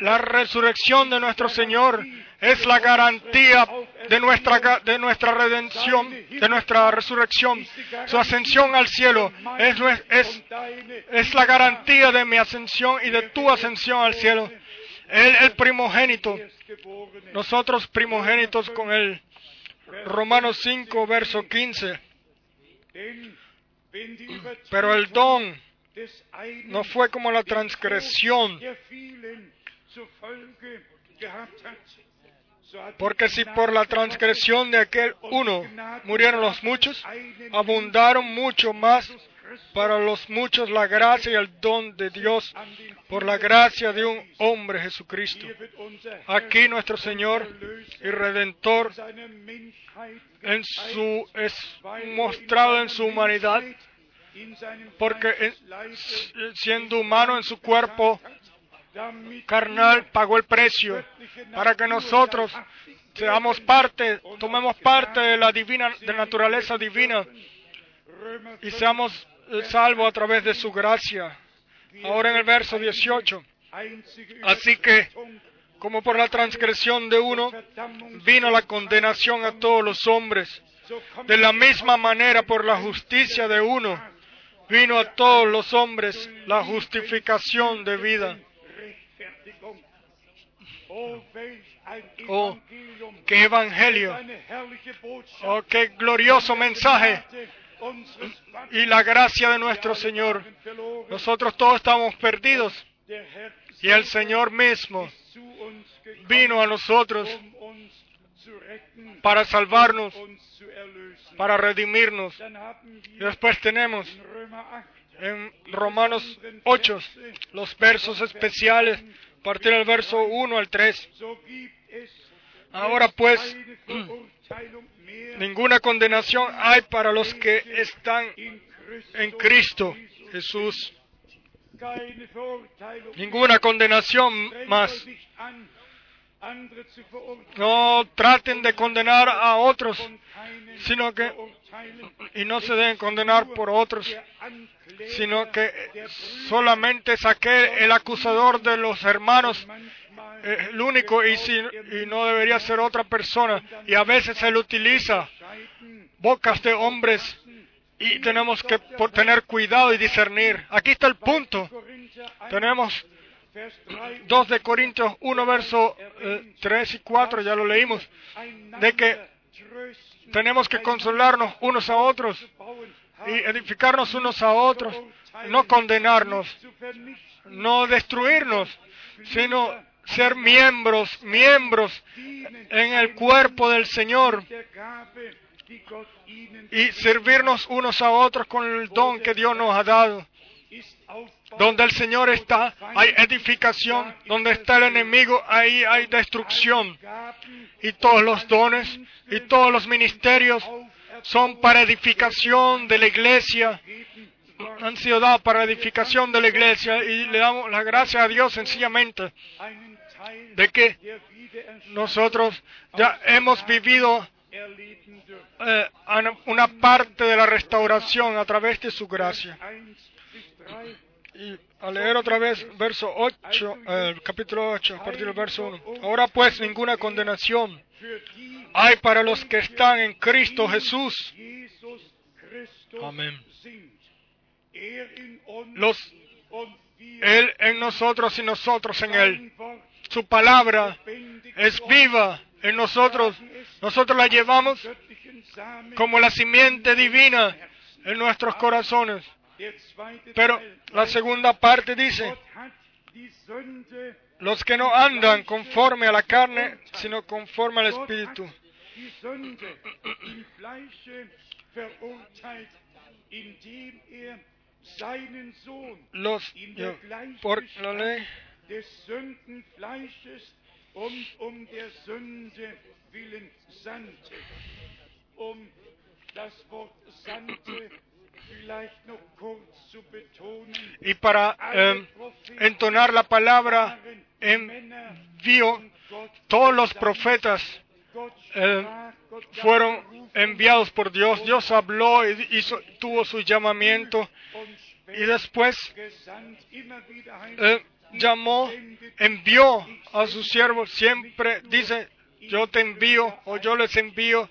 La resurrección de nuestro Señor es la garantía de nuestra, de nuestra redención, de nuestra resurrección. Su ascensión al cielo es, es, es la garantía de mi ascensión y de tu ascensión al cielo. Él, el primogénito, nosotros primogénitos con él. Romanos 5, verso 15. Pero el don no fue como la transgresión. Porque si por la transgresión de aquel uno murieron los muchos, abundaron mucho más para los muchos la gracia y el don de Dios por la gracia de un hombre Jesucristo. Aquí nuestro Señor y Redentor en su, es mostrado en su humanidad porque siendo humano en su cuerpo carnal pagó el precio para que nosotros seamos parte, tomemos parte de la divina, de naturaleza divina y seamos salvos a través de su gracia. Ahora en el verso 18. Así que, como por la transgresión de uno vino la condenación a todos los hombres, de la misma manera por la justicia de uno vino a todos los hombres la justificación de vida. Oh, qué evangelio. Oh, qué glorioso mensaje. Y la gracia de nuestro Señor. Nosotros todos estamos perdidos. Y el Señor mismo vino a nosotros para salvarnos, para redimirnos. Y después tenemos en Romanos 8 los versos especiales, a partir del verso 1 al 3. Ahora pues, ninguna condenación hay para los que están en Cristo Jesús. Ninguna condenación más. No traten de condenar a otros, sino que, y no se deben condenar por otros, sino que solamente saqué el acusador de los hermanos, eh, el único, y, si, y no debería ser otra persona. Y a veces él utiliza bocas de hombres y tenemos que tener cuidado y discernir. Aquí está el punto. Tenemos 2 de Corintios 1, verso 3 eh, y 4, ya lo leímos, de que tenemos que consolarnos unos a otros y edificarnos unos a otros, no condenarnos, no destruirnos, sino ser miembros, miembros en el cuerpo del Señor y servirnos unos a otros con el don que Dios nos ha dado. Donde el Señor está, hay edificación. Donde está el enemigo, ahí hay destrucción. Y todos los dones y todos los ministerios son para edificación de la iglesia. Han sido dados para edificación de la iglesia. Y le damos la gracia a Dios sencillamente de que nosotros ya hemos vivido eh, una parte de la restauración a través de su gracia. Y a leer otra vez verso 8, eh, capítulo 8, a partir del verso 1. Ahora pues ninguna condenación hay para los que están en Cristo Jesús. Amén. Él en nosotros y nosotros en Él. Su palabra es viva en nosotros. Nosotros la llevamos como la simiente divina en nuestros corazones. Pero la segunda parte dice, los que no andan conforme a la carne, sino conforme al Espíritu. Los, por la ley, y para em, entonar la palabra envío, todos los profetas em, fueron enviados por Dios. Dios habló y hizo, tuvo su llamamiento y después eh, llamó, envió a sus siervos. Siempre dice, yo te envío o yo les envío,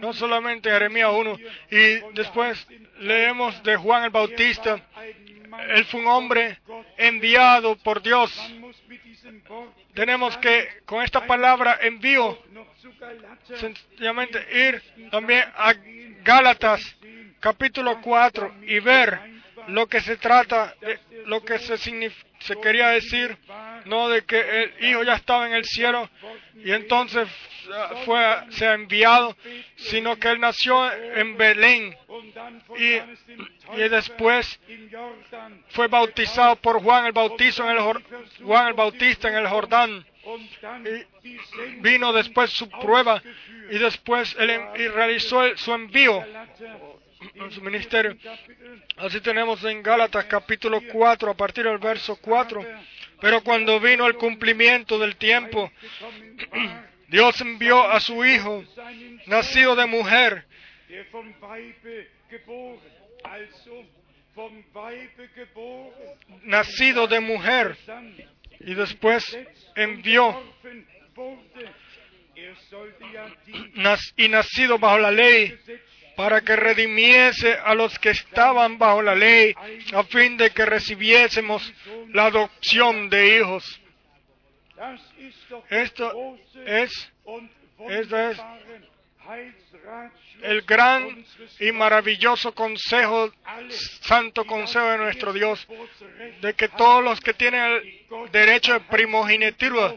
no solamente Jeremías 1, y después leemos de Juan el Bautista, él fue un hombre enviado por Dios. Tenemos que, con esta palabra envío, sencillamente ir también a Gálatas capítulo 4 y ver lo que se trata, de, lo que se, se quería decir, no de que el Hijo ya estaba en el cielo y entonces fue, se ha enviado, sino que Él nació en Belén y, y después fue bautizado por Juan el Bautizo en el Juan el Bautista en el Jordán. Y vino después su prueba y después él y realizó el- su envío en su ministerio. Así tenemos en Gálatas capítulo 4 a partir del verso 4. Pero cuando vino el cumplimiento del tiempo, Dios envió a su Hijo, nacido de mujer, nacido de mujer, y después envió y nacido bajo la ley para que redimiese a los que estaban bajo la ley, a fin de que recibiésemos la adopción de hijos. Esto es esto es el gran y maravilloso consejo, santo consejo de nuestro Dios, de que todos los que tienen el derecho de primogenitura,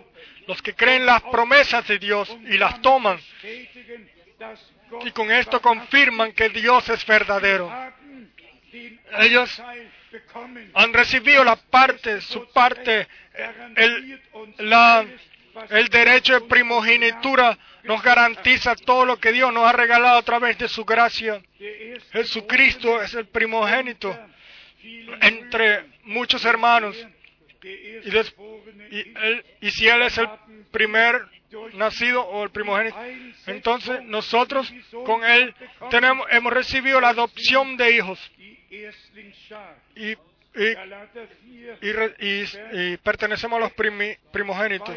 los que creen las promesas de Dios y las toman, y con esto confirman que Dios es verdadero. Ellos han recibido la parte, su parte, el, derecho de primogenitura nos garantiza todo lo que Dios nos ha regalado a través de su gracia. Jesucristo es el primogénito entre muchos hermanos. Y, él- y si Él es el primer nacido o el primogénito, entonces nosotros con Él tenemos, hemos recibido la adopción de hijos y, y, Galater 4, y re- y- y pertenecemos a los primi- primogénitos.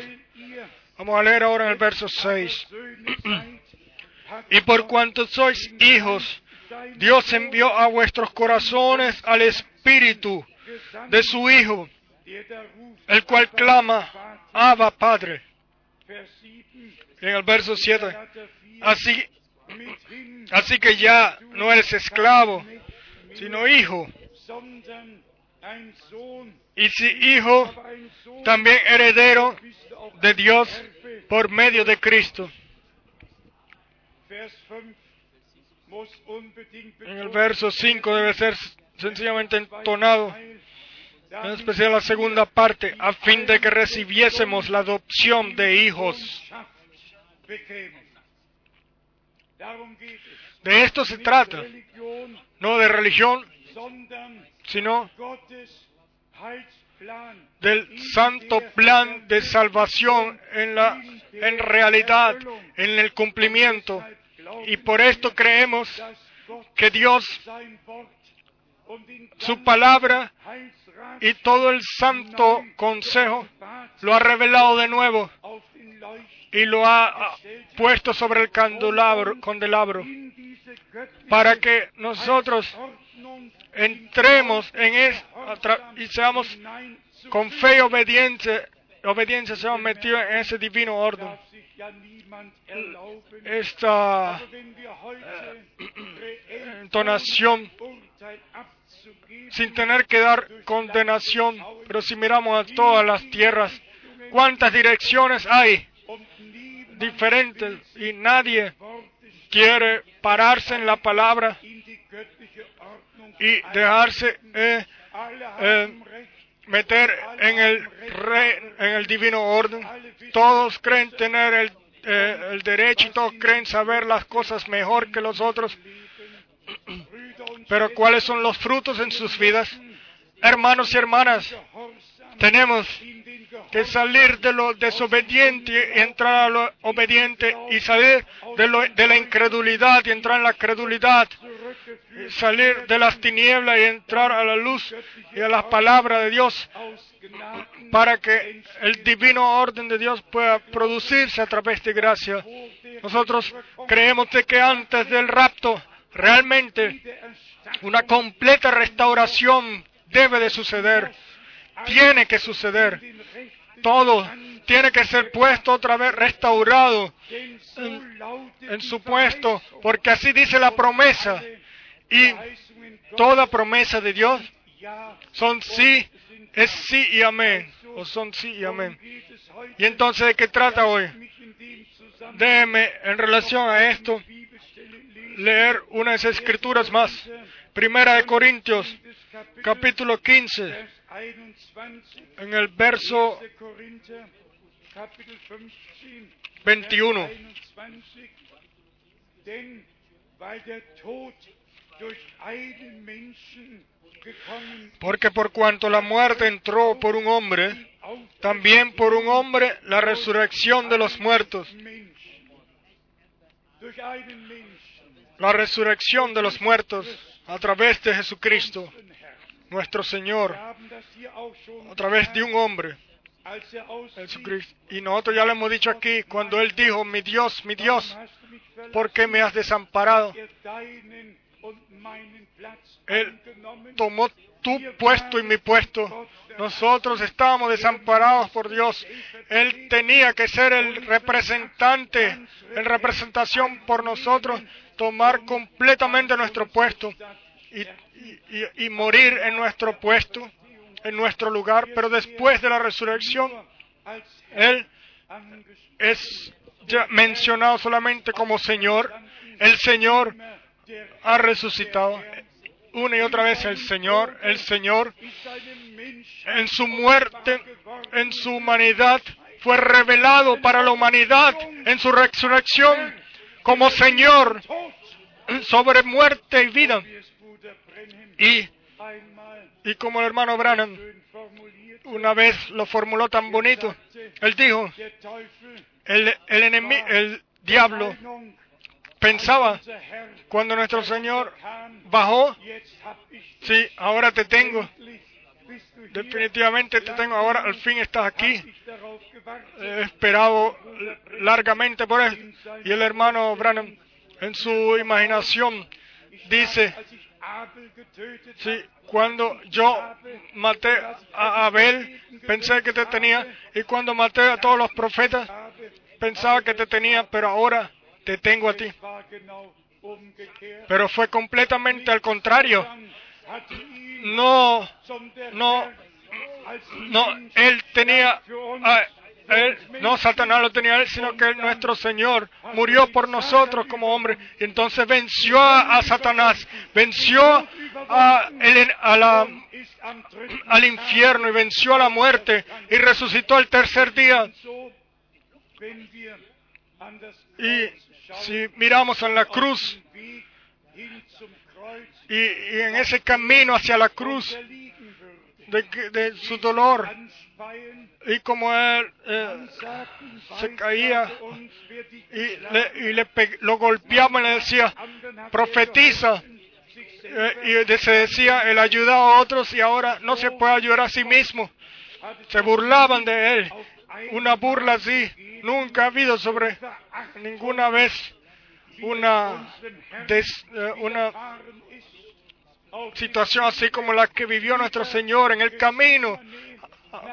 Vamos a leer ahora en el verso 6. Söhne seid, hat Y por cuanto sois hijos, Dios envió a vuestros corazones al Espíritu de su Hijo, el cual clama. Abba Padre. Vers 7, En el verso 7. Galater 4, Así, así que ya no eres esclavo, sino hijo. Y si hijo, también heredero de Dios por medio de Cristo. Vers 5 muss unbedingt En el verso 5 debe ser sencillamente entonado, en especial la segunda parte, a fin de que recibiésemos la adopción de hijos. De esto se trata, no de religión, sino del santo plan de salvación en la en realidad, en el cumplimiento. Y por esto creemos que Dios, su palabra y todo el santo consejo lo ha revelado de nuevo y lo ha puesto sobre el candelabro, candelabro para que nosotros entremos en es y seamos con fe y obediencia, obediencia seamos metidos en ese divino orden. Esta reell entonación sin tener que dar condenación, pero si miramos a todas las tierras, cuántas direcciones hay diferentes y nadie quiere pararse en la palabra y dejarse eh, eh, meter en el, re- en el divino orden. Todos creen tener el, eh, el derecho y todos creen saber las cosas mejor que los otros. Pero ¿cuáles son los frutos en sus vidas? Hermanos y hermanas, tenemos que salir de lo desobediente y entrar a lo obediente y salir de, la incredulidad y entrar en la credulidad. salir de las tinieblas y entrar a la luz y a la palabra de Dios para que el divino orden de Dios pueda producirse a través de gracia. Nosotros creemos de que antes del rapto realmente una completa restauración debe de suceder, tiene que suceder. Todo tiene que ser puesto otra vez restaurado en su puesto, porque así dice la promesa. Y toda promesa de Dios son sí, es sí y amén, o son sí y amén. Y entonces, ¿de qué trata hoy? Déjeme, en relación a esto, leer unas escrituras más. Primera de Corintios, capítulo 15, Vers 21. en el verso 1. Korinther, Kapitel 15, 21. Vers 21. Denn weil der Tod durch einen Menschen gekommen Porque por cuanto la muerte entró por un hombre, también por un hombre la resurrección de los muertos. La resurrección de los muertos a través de Jesucristo, nuestro Señor, a través de un hombre, Jesucristo. Y nosotros ya lo hemos dicho aquí, cuando Él dijo, mi Dios, mi Dios, ¿por qué me has desamparado? Él tomó tu puesto y mi puesto. Nosotros estábamos desamparados por Dios. Él tenía que ser el representante, en representación por nosotros, tomar completamente nuestro puesto y, morir en nuestro puesto, en nuestro lugar. Pero después de la resurrección, Él es ya mencionado solamente como Señor. El Señor ha resucitado. Una y otra vez el Señor, el Señor en su muerte, en su humanidad, fue revelado para la humanidad en su resurrección como Señor sobre muerte y vida. Y, y como el hermano Branham una vez lo formuló tan bonito, él dijo, el, el enemigo, el diablo pensaba cuando nuestro Señor bajó, sí, ahora te tengo, definitivamente te tengo, ahora al fin estás aquí. he esperado largamente por él. Y el hermano Branham, en su imaginación, dice, sí, cuando yo maté a Abel, pensé que te tenía, y cuando maté a todos los profetas, pensaba que te tenía, pero ahora te tengo a ti. Pero fue completamente al contrario. No, no, no, él tenía, für uns, a él, no Satanás lo tenía él, sino que nuestro Señor murió por nosotros como hombre y entonces venció a, a Satanás, venció a el- a la- al infierno y venció a la muerte y resucitó el tercer día. Y si miramos en la cruz y, en ese camino hacia la cruz de, su dolor y como él eh, se caía y, le, lo golpeaba y le decía, profetiza. Eh, y se decía, él ayudaba a otros y ahora no se puede ayudar a sí mismo. Se burlaban de él. Una burla así nunca ha habido sobre ninguna vez una, des- eh, una situación así como la que vivió nuestro Señor en el camino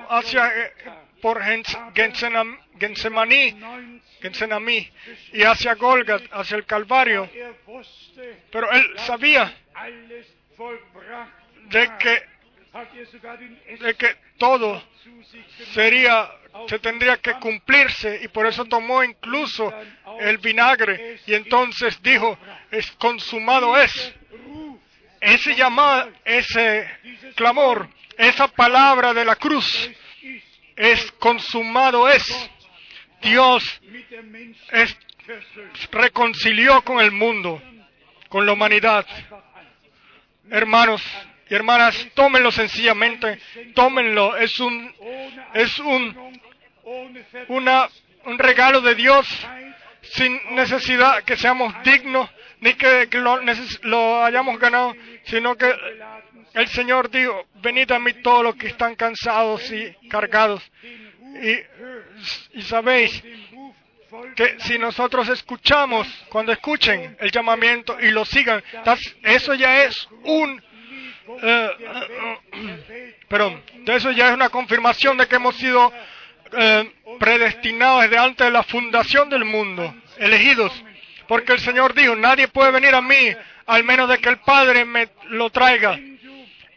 hacia eh, por Gens- Getsenam- Getsemaní, 90 Getsenamí y hacia Golgat, hacia el Calvario. er Pero él sabía de que, de que todo sería, se tendría que cumplirse y por eso tomó incluso el vinagre y entonces dijo, es consumado es. Ese llamado, ese clamor, esa palabra de la cruz, es consumado es. Dios es, reconcilió con el mundo, con la humanidad. Hermanos y hermanas, tómenlo sencillamente, tómenlo. Es un, es un, una, un regalo de Dios sin necesidad que seamos dignos ni que, lo, lo hayamos ganado, sino que el Señor dijo, venid a mí todos los que están cansados y cargados. Y, sabéis que si nosotros escuchamos, cuando escuchen el llamamiento y lo sigan, eso ya es un, eh, perdón, eso ya es una confirmación de que hemos sido eh, predestinados desde antes de la fundación del mundo, elegidos, porque el Señor dijo, nadie puede venir a mí al menos de que el Padre me lo traiga.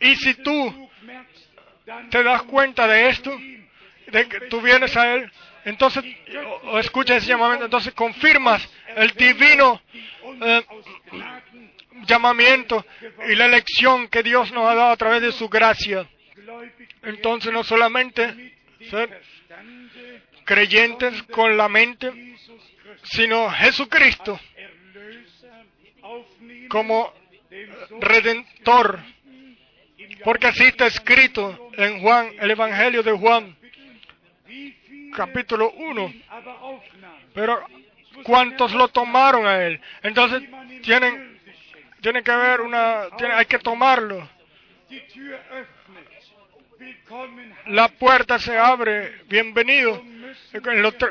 Y si tú te das cuenta de esto, de que tú vienes a Él, entonces, o, o escuchas ese llamamiento, entonces confirmas el divino eh, llamamiento y la elección que Dios nos ha dado a través de su gracia. Entonces no solamente ser creyentes con la mente, sino Jesucristo como redentor. Porque así está escrito en Juan, el Evangelio de Juan, capítulo 1. ihn aber aufnahmen. Pero ¿cuántos lo tomaron a él? Entonces tienen. Tiene que haber una, hay que tomarlo. La puerta se abre, bienvenido.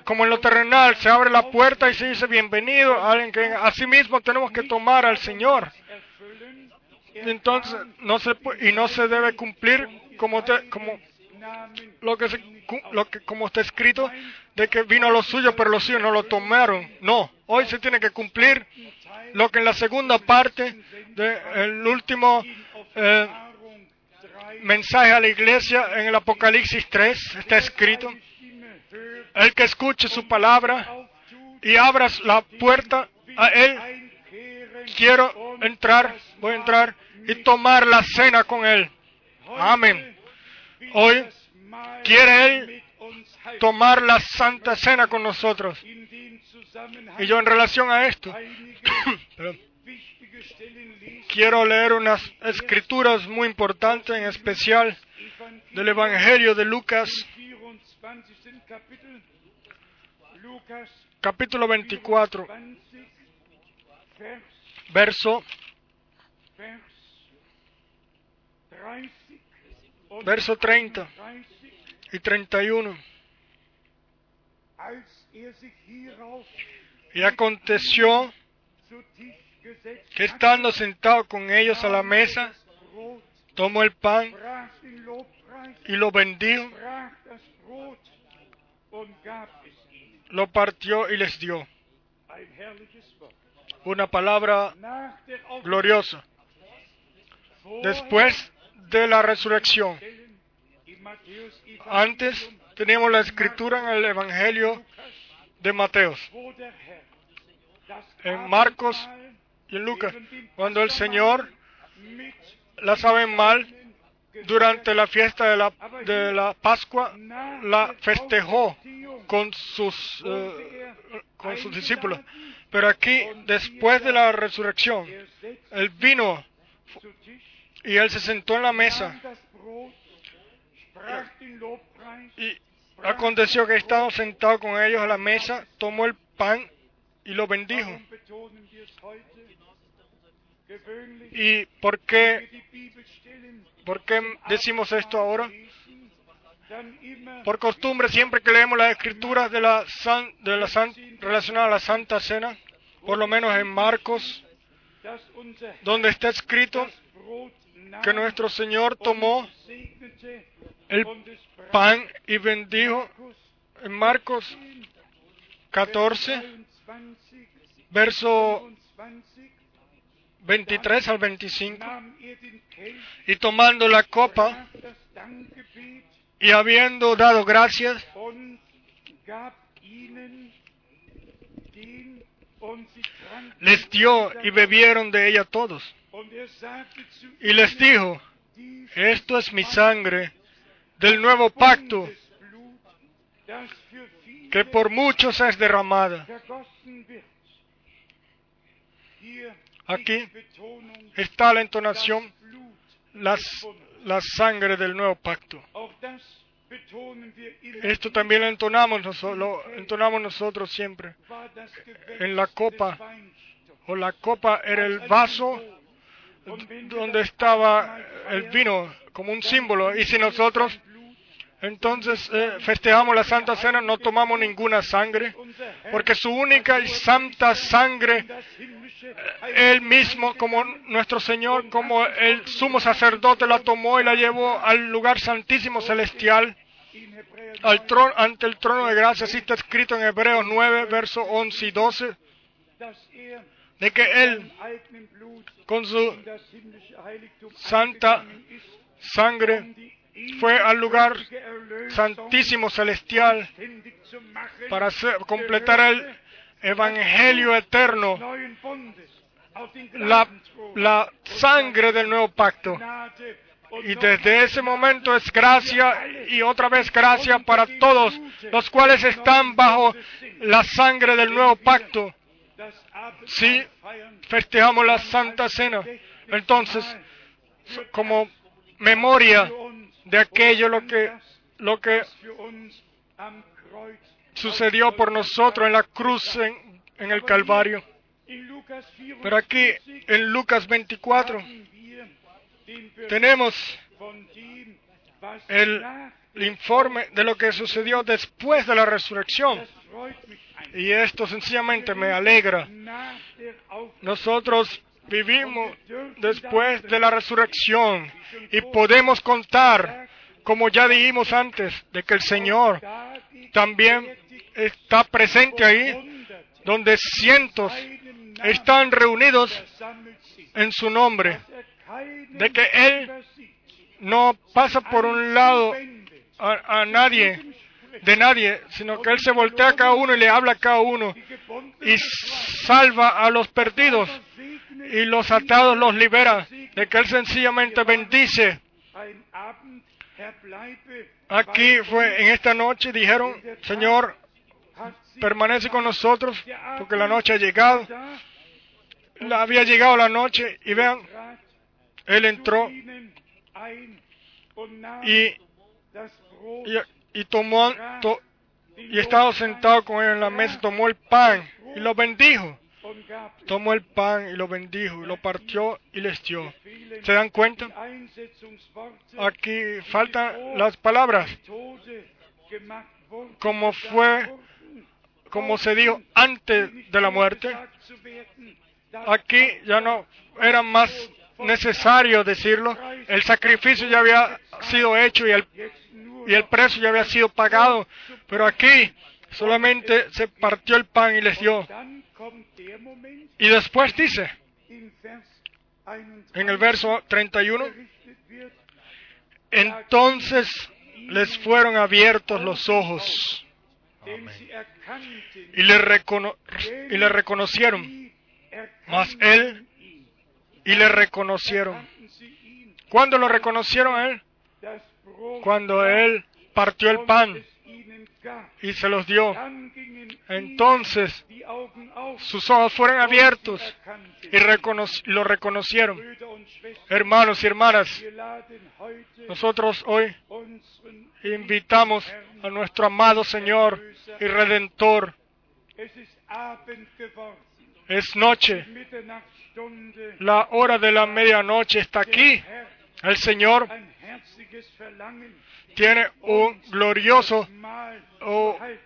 como en lo terrenal, se abre la puerta y se dice bienvenido alguien que asimismo tenemos que tomar al Señor. Entonces, no se y no se debe cumplir como, te- como lo que, lo que como está escrito de que vino a los suyos pero los suyos no lo tomaron. No, hoy se tiene que cumplir lo que en la segunda parte del último eh, Erfahrung 3 mensaje a la iglesia en el Apocalipsis 3 está escrito. El que escuche su palabra y abras la puerta a él, quiero entrar, voy a entrar y tomar la cena con él. Amén. Hoy quiere él tomar la santa cena con nosotros. Y yo en relación a esto, quiero leer unas escrituras muy importantes, en especial del Evangelio de Lucas, 24. Kapitel. Lukas capítulo 24, 20, Vers, verso, Vers 30 und verso 30 30. y 31. Als er sich hierauf Y aconteció que estando sentado con ellos a la mesa, tomó el pan y lo bendijo, lo partió y les dio. Una palabra gloriosa. Después de la resurrección, antes teníamos la escritura en el Evangelio de Mateos, en Marcos y en Lucas, cuando el Señor la saben mal durante la fiesta de la, de la Pascua, la festejó con sus, eh, con sus discípulos. Pero aquí, después de la resurrección, Él vino y Él se sentó en la mesa. Y aconteció que estando sentado con ellos a la mesa, tomó el pan y lo bendijo. ¿Y por qué, por qué decimos esto ahora? Por costumbre, siempre que leemos las escrituras de la san- de la san- relacionadas a la Santa Cena, por lo menos en Marcos, donde está escrito que nuestro Señor tomó el pan y bendijo en Marcos 10, 14, 23, verso 25, 23 al 25, nahm er den Kelch, y tomando la copa y habiendo dado gracias, les dio y bebieron de ella todos. Y les dijo, esto es mi sangre del nuevo pacto que por muchos es derramada. Aquí está la entonación, la sangre del nuevo pacto. Esto también lo entonamos, lo entonamos nosotros siempre. en la copa. O la copa era el vaso donde estaba el vino como un símbolo. Y si nosotros entonces eh, festejamos la Santa Cena, no tomamos ninguna sangre, porque su única y santa sangre, Él mismo, como nuestro Señor, como el sumo sacerdote, la tomó y la llevó al lugar santísimo celestial, al trono, ante el trono de gracia, así está escrito en Hebreos 9, versos 11 y 12, de que Él, con su santa sangre, fue al lugar santísimo celestial para completar el evangelio eterno la, la sangre del nuevo pacto. Y desde ese momento es gracia y otra vez gracia para todos los cuales están bajo la sangre del nuevo pacto. Si festejamos la Santa Cena, entonces, como memoria de aquello lo que, lo que sucedió por nosotros en la cruz en, en el Calvario. Pero aquí en Lucas 24 tenemos el, informe de lo que sucedió después de la resurrección. Y esto sencillamente me alegra. Nosotros vivimos después de la resurrección y podemos contar, como ya dijimos antes, de que el Señor también está presente ahí, donde cientos están reunidos en su nombre de que Él no pasa por un lado a, nadie, de nadie, sino que Él se voltea a cada uno y le habla a cada uno y salva a los perdidos y los atados los libera, de que Él sencillamente bendice. Aquí fue en esta noche, dijeron, Señor, permanece con nosotros porque la noche ha llegado. Había llegado la noche y vean, él entró y, y, tomó y estaba sentado con él en la mesa, tomó el pan y lo bendijo. Tomó el pan y lo bendijo y lo partió y les dio. ¿Se dan cuenta? Aquí faltan las palabras. Como fue, como se dijo antes de la muerte. Aquí ya no eran más necesario decirlo. El sacrificio ya había sido hecho y el, y el precio ya había sido pagado. Pero aquí solamente se partió el pan y les dio. Y después dice, en el verso 31, entonces les fueron abiertos los ojos y le, y le reconocieron, mas él y le reconocieron. ¿Cuándo lo reconocieron a él? Cuando él partió el pan y se los dio. Entonces sus ojos fueron abiertos y lo reconocieron. Hermanos y hermanas, nosotros hoy invitamos a nuestro amado Señor y Redentor. Es noche la hora de la medianoche está aquí. El Señor tiene un glorioso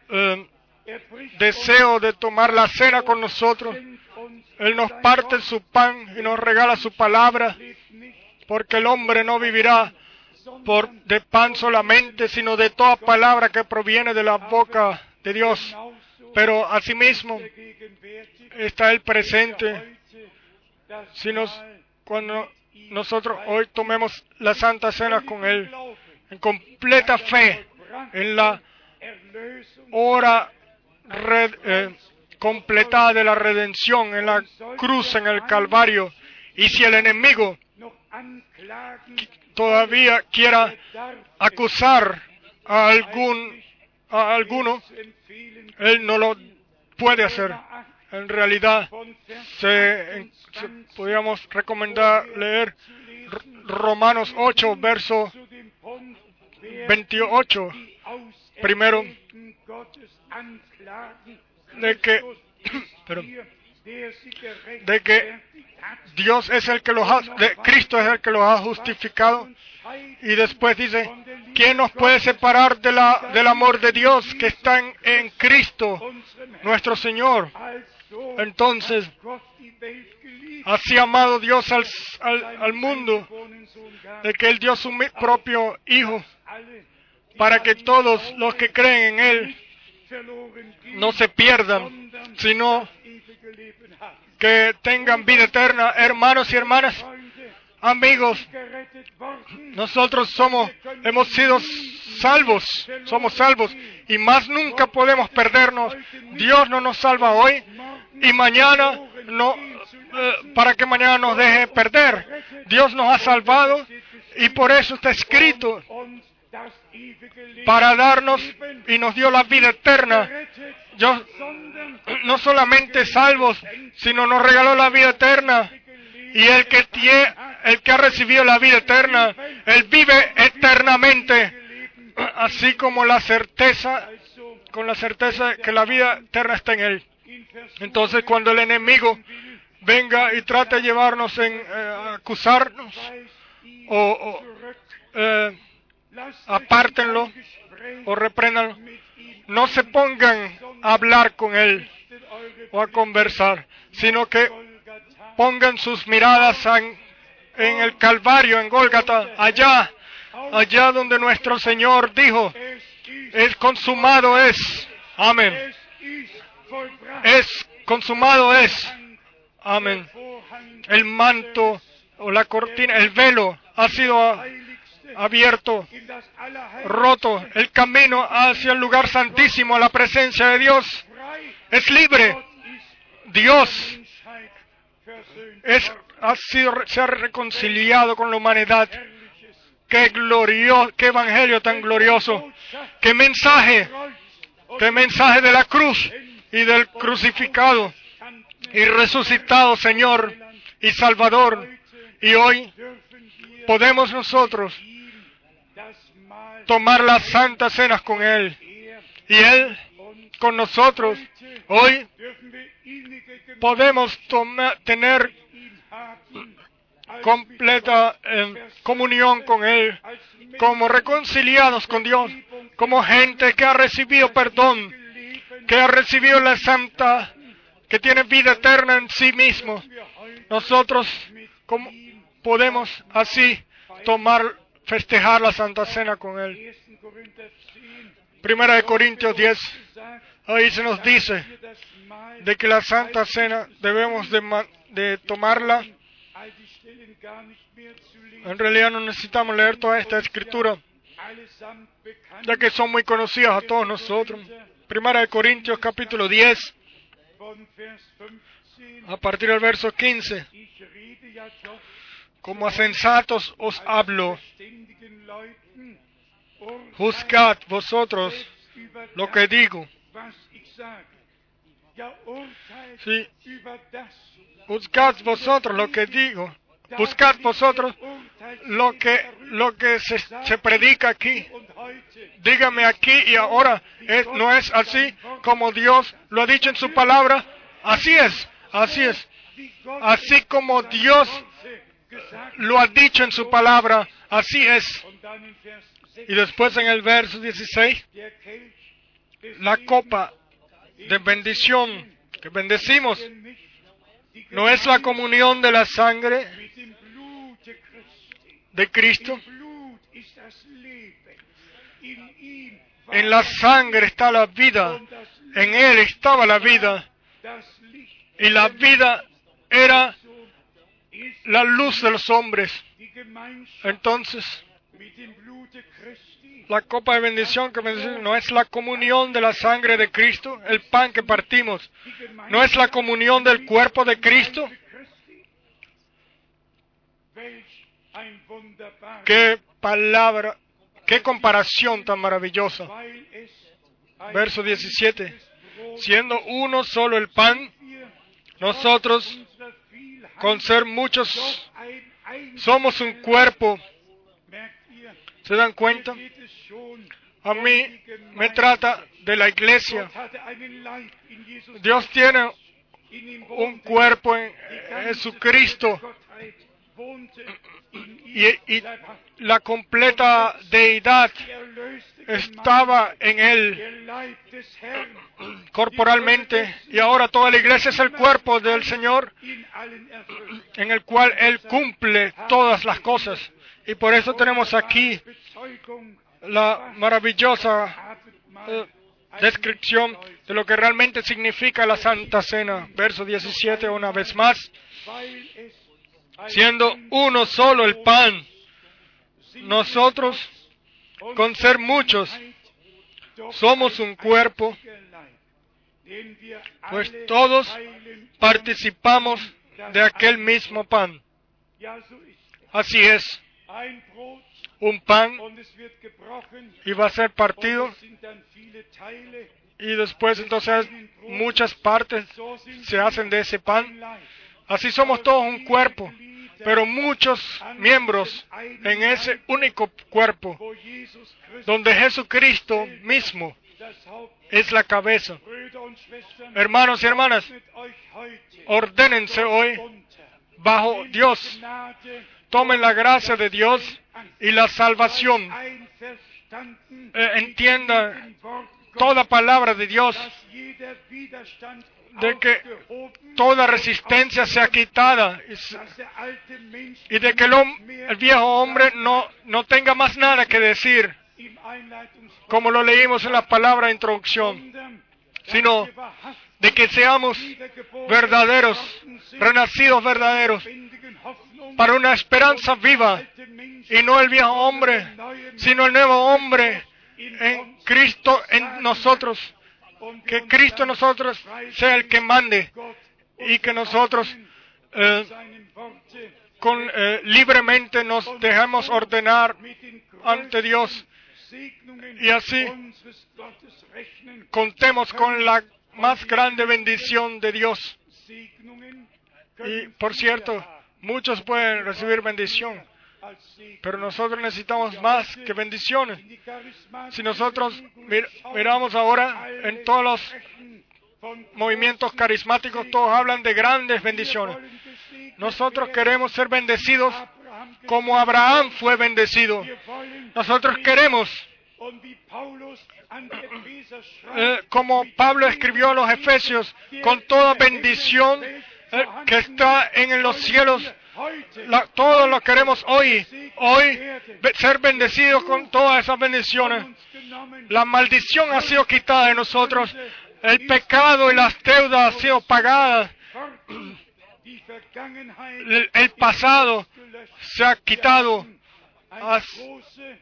eh, deseo de tomar la cena con nosotros. Él nos parte su pan y nos regala su palabra, porque el hombre no vivirá por de pan solamente, sino de toda palabra que proviene de la boca de Dios. Pero asimismo está el presente si nos, cuando nosotros hoy tomemos la Santa Cena con Él, en completa fe, en la hora eh, completada de la redención, en la cruz, en el Calvario, y si el enemigo todavía quiera acusar a algún a alguno, él no lo puede hacer en realidad se, podríamos recomendar leer Romanos 8, verso 28, primero, de que, de que Dios es el que los ha, Cristo es el que los ha justificado. Y después dice, ¿quién nos puede separar de la, del amor de Dios que está en Cristo, nuestro Señor? Entonces, así amado Dios al, al, mundo, de que Él dio su propio Hijo, para que todos los que creen en Él no se pierdan, sino que tengan vida eterna. Hermanos y hermanas, amigos, nosotros somos, hemos sido salvos, somos salvos y más nunca podemos perdernos. Dios no nos salva hoy y mañana no eh, para que mañana nos deje perder. Dios nos ha salvado y por eso está escrito para darnos y nos dio la vida eterna. Yo no solamente salvos, sino nos regaló la vida eterna. Y el que tiene, el que ha recibido la vida eterna, él vive eternamente, así como la certeza, con la certeza que la vida eterna está en él. Entonces, cuando el enemigo venga y trate de llevarnos en eh, acusarnos o, eh, apártenlo o repréndanlo. No se pongan a hablar con él o a conversar, sino que pongan sus miradas en, en el Calvario, en Gólgata, allá, allá donde nuestro Señor dijo, es consumado es. Amén. Es consumado es. Amén. El manto o la cortina, el velo ha sido abierto, roto. El camino hacia el lugar santísimo, a la presencia de Dios, es libre. Dios es, ha sido, se ha reconciliado con la humanidad. Qué glorioso, qué evangelio tan glorioso. Qué mensaje, qué mensaje de la cruz y del crucificado y resucitado Señor y Salvador. Y hoy podemos nosotros tomar las santas cenas con Él. Y Él con nosotros. Hoy podemos tener completa eh, comunión con Él, como reconciliados con Dios, como gente que ha recibido perdón, que ha recibido la santa, que tiene vida eterna en sí mismo. Nosotros podemos así tomar festejar la Santa Cena con Él. Primera de Corintios 10, ahí se nos dice de que la Santa Cena debemos de, tomarla. En realidad no necesitamos leer toda esta escritura, ya que son muy conocidas a todos nosotros. Primera de Corintios capítulo 10, a partir del verso 15. Como a sensatos os hablo. Juzgad vosotros lo que digo. Sí. Juzgad vosotros lo que digo. Buscad vosotros lo que, lo que se, se predica aquí. Dígame aquí y ahora. ¿No es así como Dios lo ha dicho en su palabra? Así es, así es. Así como Dios lo ha dicho en su palabra, así es. Y después en el verso 16, la copa de bendición que bendecimos no es la comunión de la sangre de Cristo. En la sangre está la vida, en Él estaba la vida, y la vida era la luz de los hombres. Entonces, la copa de bendición que no es la comunión de la sangre de Cristo, el pan que partimos, no es la comunión del cuerpo de Cristo. Qué palabra, qué comparación tan maravillosa. Verso 17. Siendo uno solo el pan, nosotros con ser muchos, somos un cuerpo. ¿Se dan cuenta? A mí me trata de la iglesia. Dios tiene un cuerpo en Jesucristo y, la completa deidad estaba en él corporalmente y ahora toda la iglesia es el cuerpo del Señor en el cual Él cumple todas las cosas. Y por eso tenemos aquí la maravillosa eh, descripción de lo que realmente significa la Santa Cena. Verso 17 una vez más. Siendo uno solo el pan, nosotros, con ser muchos, somos un cuerpo, pues todos participamos de aquel mismo pan. Así es, un pan y va a ser partido y después entonces muchas partes se hacen de ese pan. Así somos todos un cuerpo, pero muchos miembros en ese único cuerpo, donde Jesucristo mismo es la cabeza. Hermanos y hermanas, ordénense hoy bajo Dios. Tomen la gracia de Dios y la salvación. Eh, entienda toda palabra de Dios, de que toda resistencia sea quitada y, de que el, viejo hombre no, no tenga más nada que decir, como lo leímos en la palabra de introducción, sino de que seamos verdaderos, renacidos verdaderos, para una esperanza viva, y no el viejo hombre, sino el nuevo hombre en Cristo en nosotros. Que Cristo en nosotros sea el que mande y que nosotros eh, con, eh, libremente nos dejemos ordenar ante Dios y así contemos con la más grande bendición de Dios. Y por cierto, muchos pueden recibir bendición, pero nosotros necesitamos más que bendiciones. Si nosotros miramos ahora en todos los movimientos carismáticos, todos hablan de grandes bendiciones. Nosotros queremos ser bendecidos como Abraham fue bendecido. Nosotros queremos, eh, como Pablo escribió a los Efesios, con toda bendición eh, que está en los cielos, todos lo queremos hoy, hoy ser bendecidos con todas esas bendiciones. La maldición ha sido quitada de nosotros, el pecado y las deudas han sido pagadas, el, pasado se ha quitado,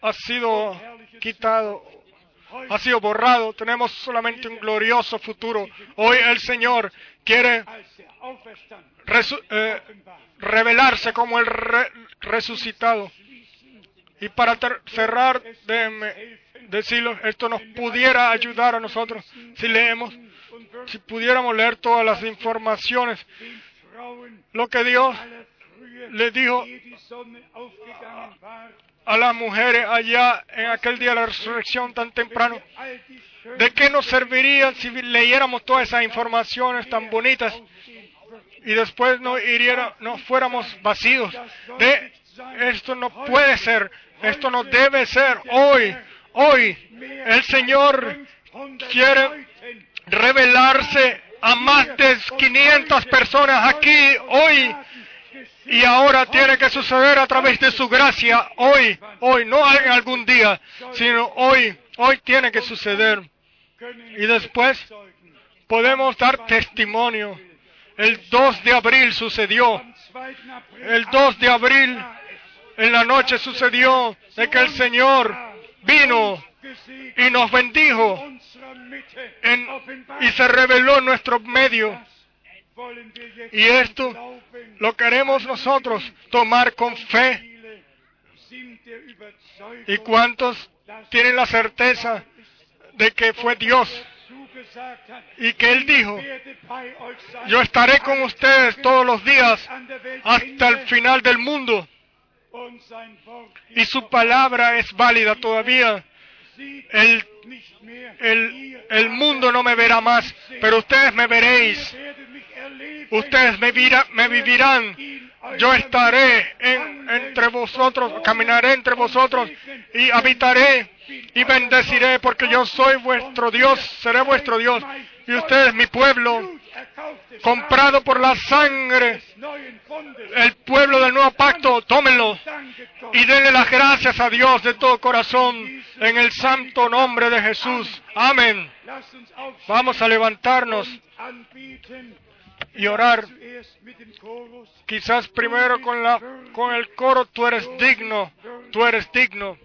ha sido quitado, ha sido borrado. Tenemos solamente un glorioso futuro. Hoy el Señor quiere eh, revelarse como el resucitado. Y para cerrar, déjenme decirlo, esto nos pudiera ayudar a nosotros si leemos, si pudiéramos leer todas las informaciones, lo que Dios le dijo a las mujeres allá en aquel día de la resurrección tan temprano. ¿De qué nos serviría si leyéramos todas esas informaciones tan bonitas y después no, hiriera, no fuéramos vacíos? De esto no puede ser, esto no debe ser. Hoy, hoy, el Señor quiere revelarse a más de 500 personas aquí hoy y ahora tiene que suceder a través de su gracia, hoy, hoy, no en algún día, sino hoy, hoy tiene que suceder. Y después podemos dar testimonio. El 2 de abril sucedió. El 2 de abril en la noche sucedió de que el Señor vino y nos bendijo y se reveló en nuestro medio. Y esto lo queremos nosotros tomar con fe. ¿Y cuántos tienen la certeza de que fue Dios? Y que Él dijo, yo estaré con ustedes todos los días hasta el final del mundo. Y su palabra es válida todavía. El, el, el mundo no me verá más, pero ustedes me veréis ustedes me, vivirán. Yo estaré entre vosotros, caminaré entre vosotros y habitaré y bendeciré porque yo soy vuestro Dios, seré vuestro Dios y ustedes mi pueblo, comprado por la sangre, el pueblo del nuevo pacto, tómenlo y denle las gracias a Dios de todo corazón en el santo nombre de Jesús. Amén. Vamos a levantarnos y orar. Quizás primero con, la, con el coro, tú eres digno, tú eres digno.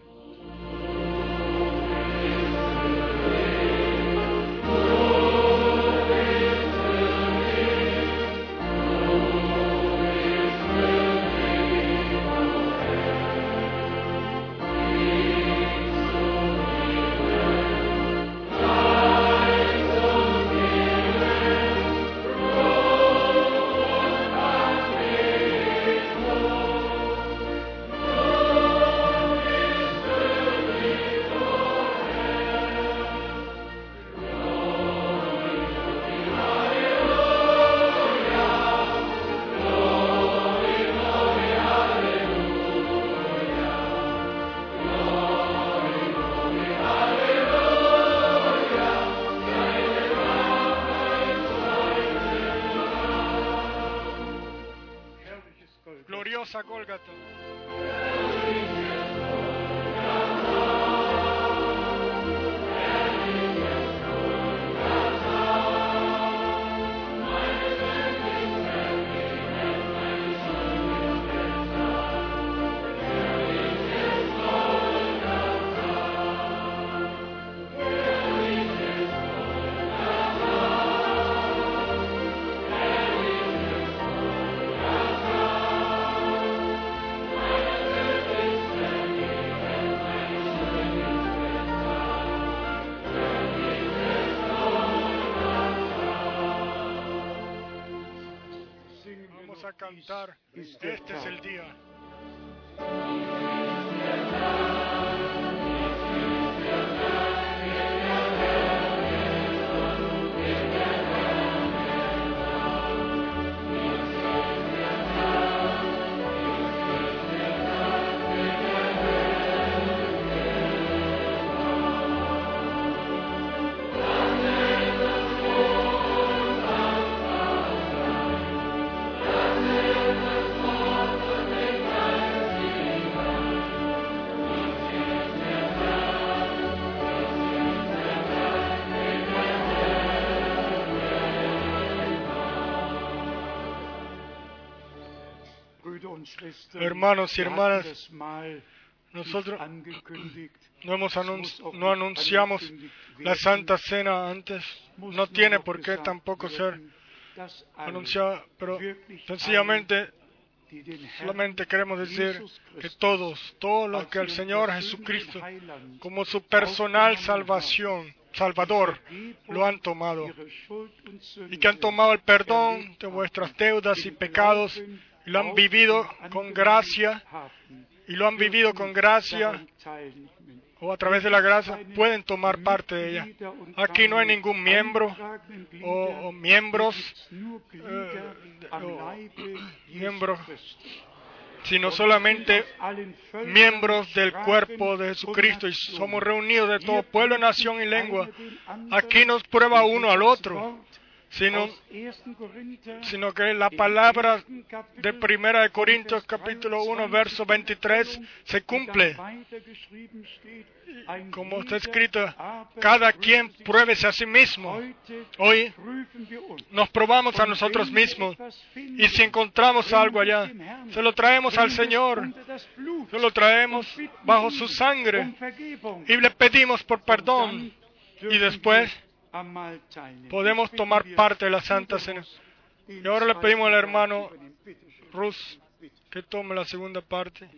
Este es el día. Hermanos y hermanas, nosotros no, hemos no anunciamos la Santa Cena antes. No tiene por qué tampoco ser anunciada, pero sencillamente solamente queremos decir que todos, todos los que el Señor Jesucristo como su personal salvación, Salvador, lo han tomado. y que han tomado el perdón de vuestras deudas y pecados lo han vivido con gracia y lo han vivido con gracia o a través de la gracia pueden tomar parte de ella. Aquí no hay ningún miembro o, miembros, eh, o miembros, sino solamente miembros del cuerpo de Jesucristo y somos reunidos de todo pueblo, nación y lengua. Aquí nos prueba uno al otro, sino, sino que la palabra de Primera de Corintios capítulo 1 verso 23 se cumple. Como está escrito, cada quien pruébese a sí mismo. Hoy nos probamos a nosotros mismos. y si encontramos algo allá, se lo traemos al Señor, se lo traemos bajo su sangre y le pedimos por perdón. y después podemos tomar parte de la Santa Cena. Y ahora le pedimos al hermano Rus que tome la segunda parte.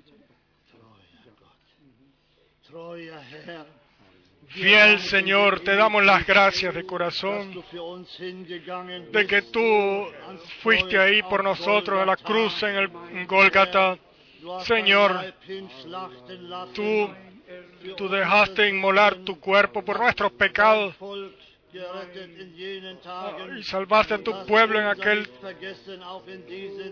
Fiel Señor, te damos las gracias de corazón de que tú fuiste ahí por nosotros a la cruz en el hast Señor, Tú, tú dejaste inmolar tu cuerpo por nuestros pecados Y salvaste a tu pueblo en aquel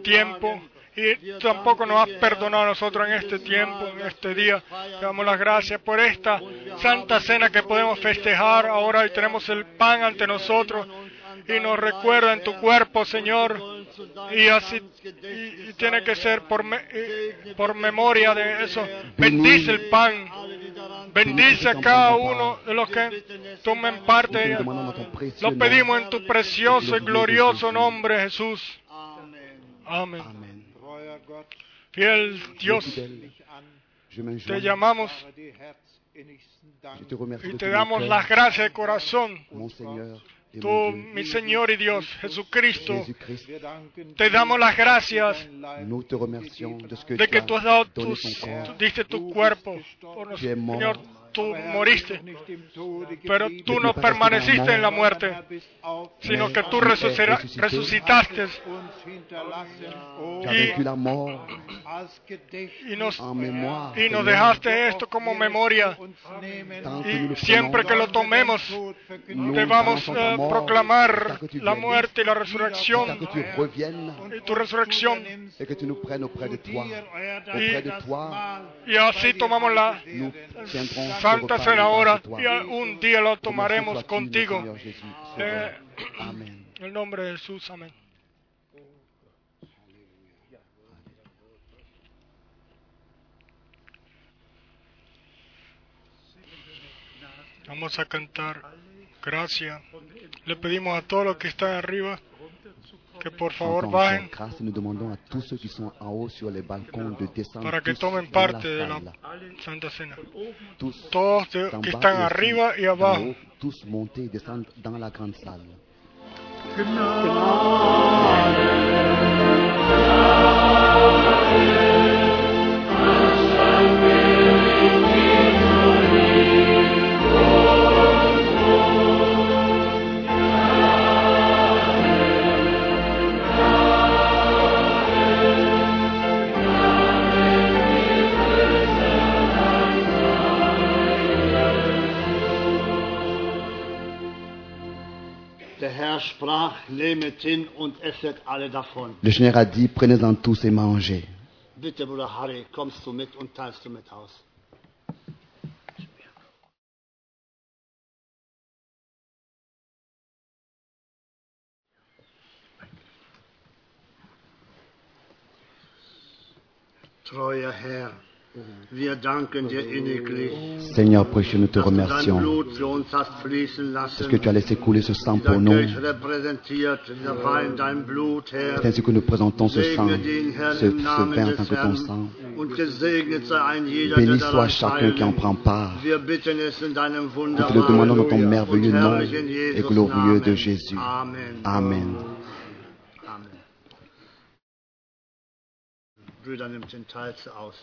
tiempo y tampoco nos has perdonado a nosotros en este tiempo, en este día. Te damos las gracias por esta santa cena que podemos festejar ahora y tenemos el pan ante nosotros y nos recuerda en tu cuerpo, Señor, y así y, y tiene que ser por, me- por memoria de eso. Bendice el pan, bendice a cada uno de los que tomen parte. Lo pedimos en tu precioso y glorioso nombre, Jesús. Amen. Amén. Fiel Dios, te llamamos y te damos las gracias de corazón. Tú, mi Señor y Dios, Jesucristo, te damos las gracias de que tu tú as has dado tú diste tu cuerpo por nosotros. Señor, tú moriste, pero tú no permaneciste en la muerte, sino que tú resucitaste. Mort y nos, y nos dejaste esto como memoria. Y siempre que lo tomemos, debamos eh, proclamar la muerte y la resurrección. y tu resurrección. Y, y así tomamos la Santa será hora y un día lo tomaremos contigo. Eh, en el nombre de Jesús, amén. Vamos a cantar. Gracias. Le pedimos a todos los que están arriba que por favor bajen para que tomen parte de la. Santa Cena. Todos de- que están arriba y abajo. tous monter et descendre dans la grande salle. Der Herr sprach, nehmet hin und esset alle davon. Le Seigneur a dit, prenez-en tous et mangez. Bitte, Bruder Harry, kommst du mit und teilst du mit aus. Treuer Herr, Seigneur précieux, nous te remercions parce que tu as laissé couler ce sang pour nous. C'est ainsi que nous présentons ce sang, ce, ce vin en tant que ton sang. Béni soit chacun qui en prend part. Nous te le demandons dans ton merveilleux nom et glorieux de Jésus. Amen. Nimmt den Teil aus.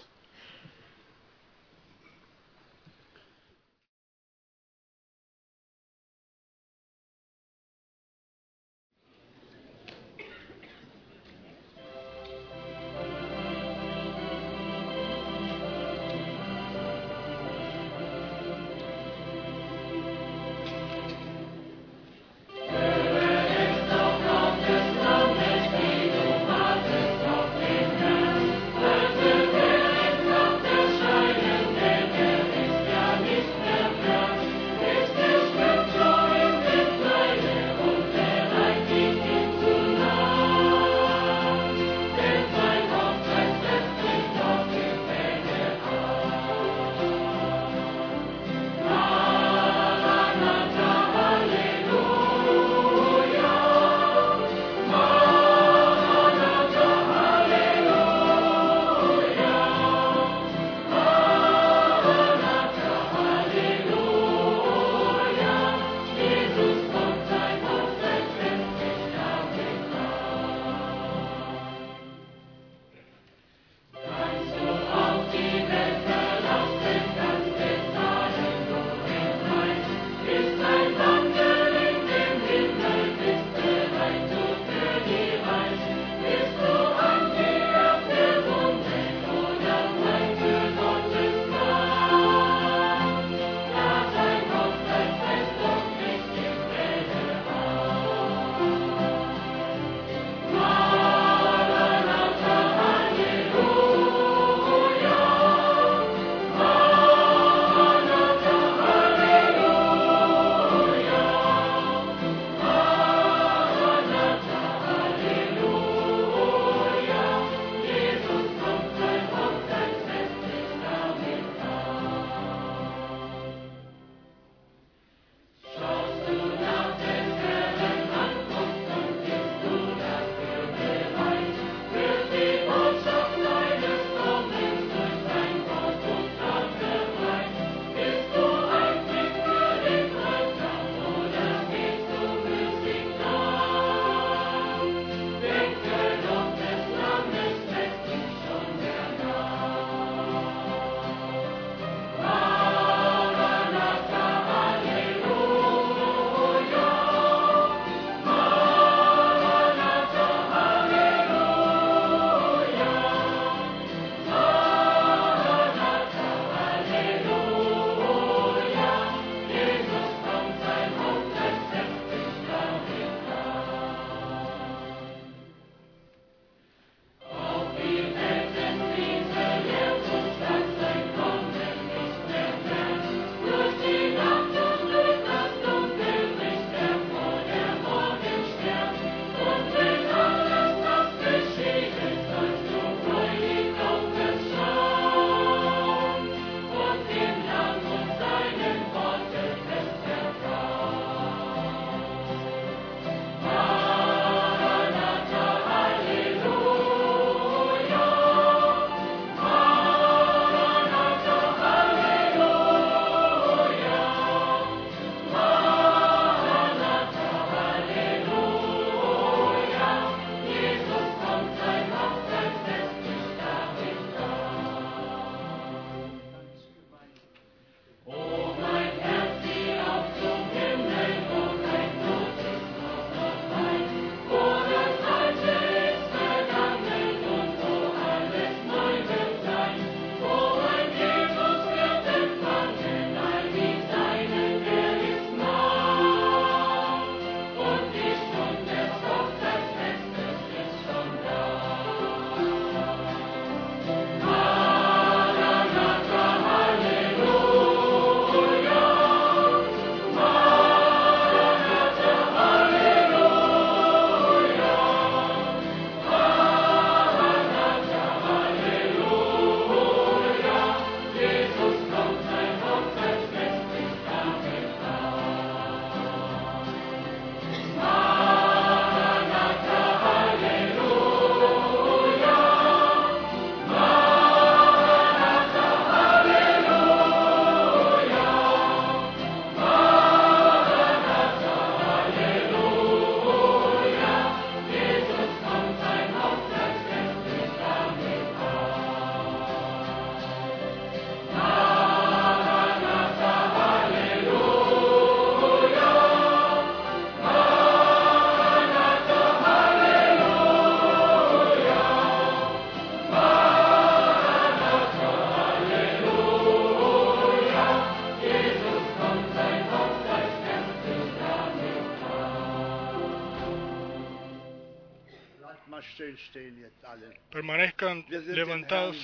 Levantados.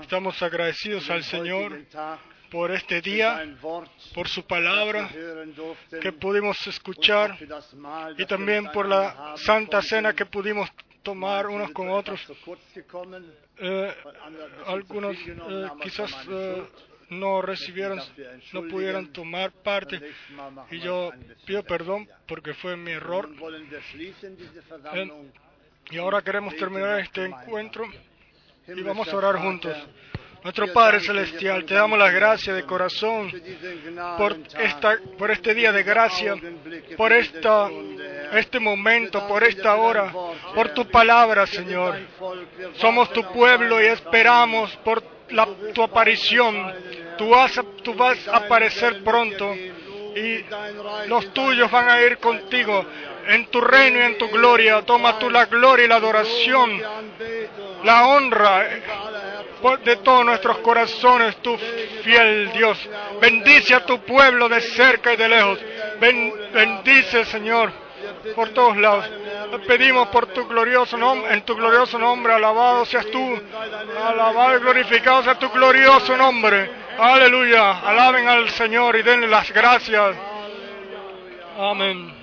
Estamos agradecidos al Señor por este día, por su palabra que pudimos escuchar y también por la santa cena que pudimos tomar unos con otros. Eh, algunos eh, quizás eh, no recibieron, no pudieron tomar parte. Y yo pido perdón porque fue mi error. Y ahora queremos terminar este encuentro y vamos a orar juntos. Nuestro Padre Celestial, te damos las gracias de corazón diesen por, esta, por este día de gracia, por esta, Herr. este momento, por esta hora, por tu palabra, Señor. Somos tu pueblo y esperamos por la, tu aparición. Tú vas, a, tú vas a aparecer pronto y los tuyos van a ir contigo en tu reino y en tu gloria. Toma tú la gloria y la adoración, la honra por- de todos nuestros corazones, tu fiel Dios. Bendice a tu pueblo de cerca y de lejos. Ben- bendice, Señor, por todos lados. Pedimos por tu glorioso nombre, en tu glorioso nombre, alabado seas tú, alabado y glorificado sea tu glorioso nombre. Aleluya, alaben al Señor y denle las gracias. Amén.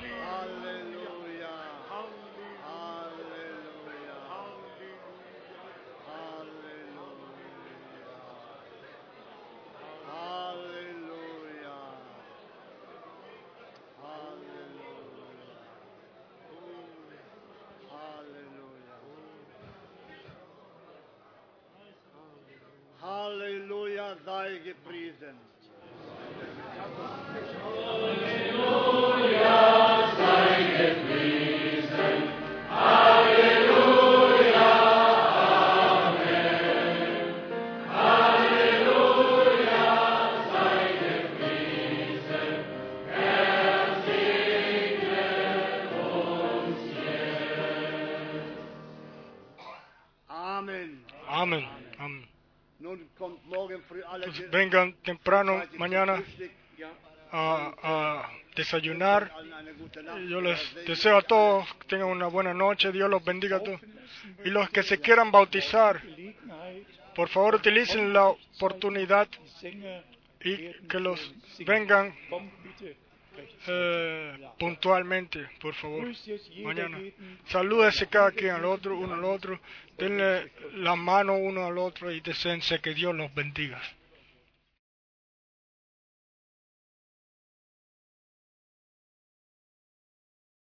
Mañana a, a desayunar. Yo les deseo a todos que tengan una buena noche. Dios los bendiga a todos. Y los que se quieran bautizar, por favor utilicen la oportunidad y que los vengan eh, puntualmente, por favor. Mañana. Salúdese cada quien al otro, uno al otro. Denle la mano uno al otro y deseense que Dios los bendiga.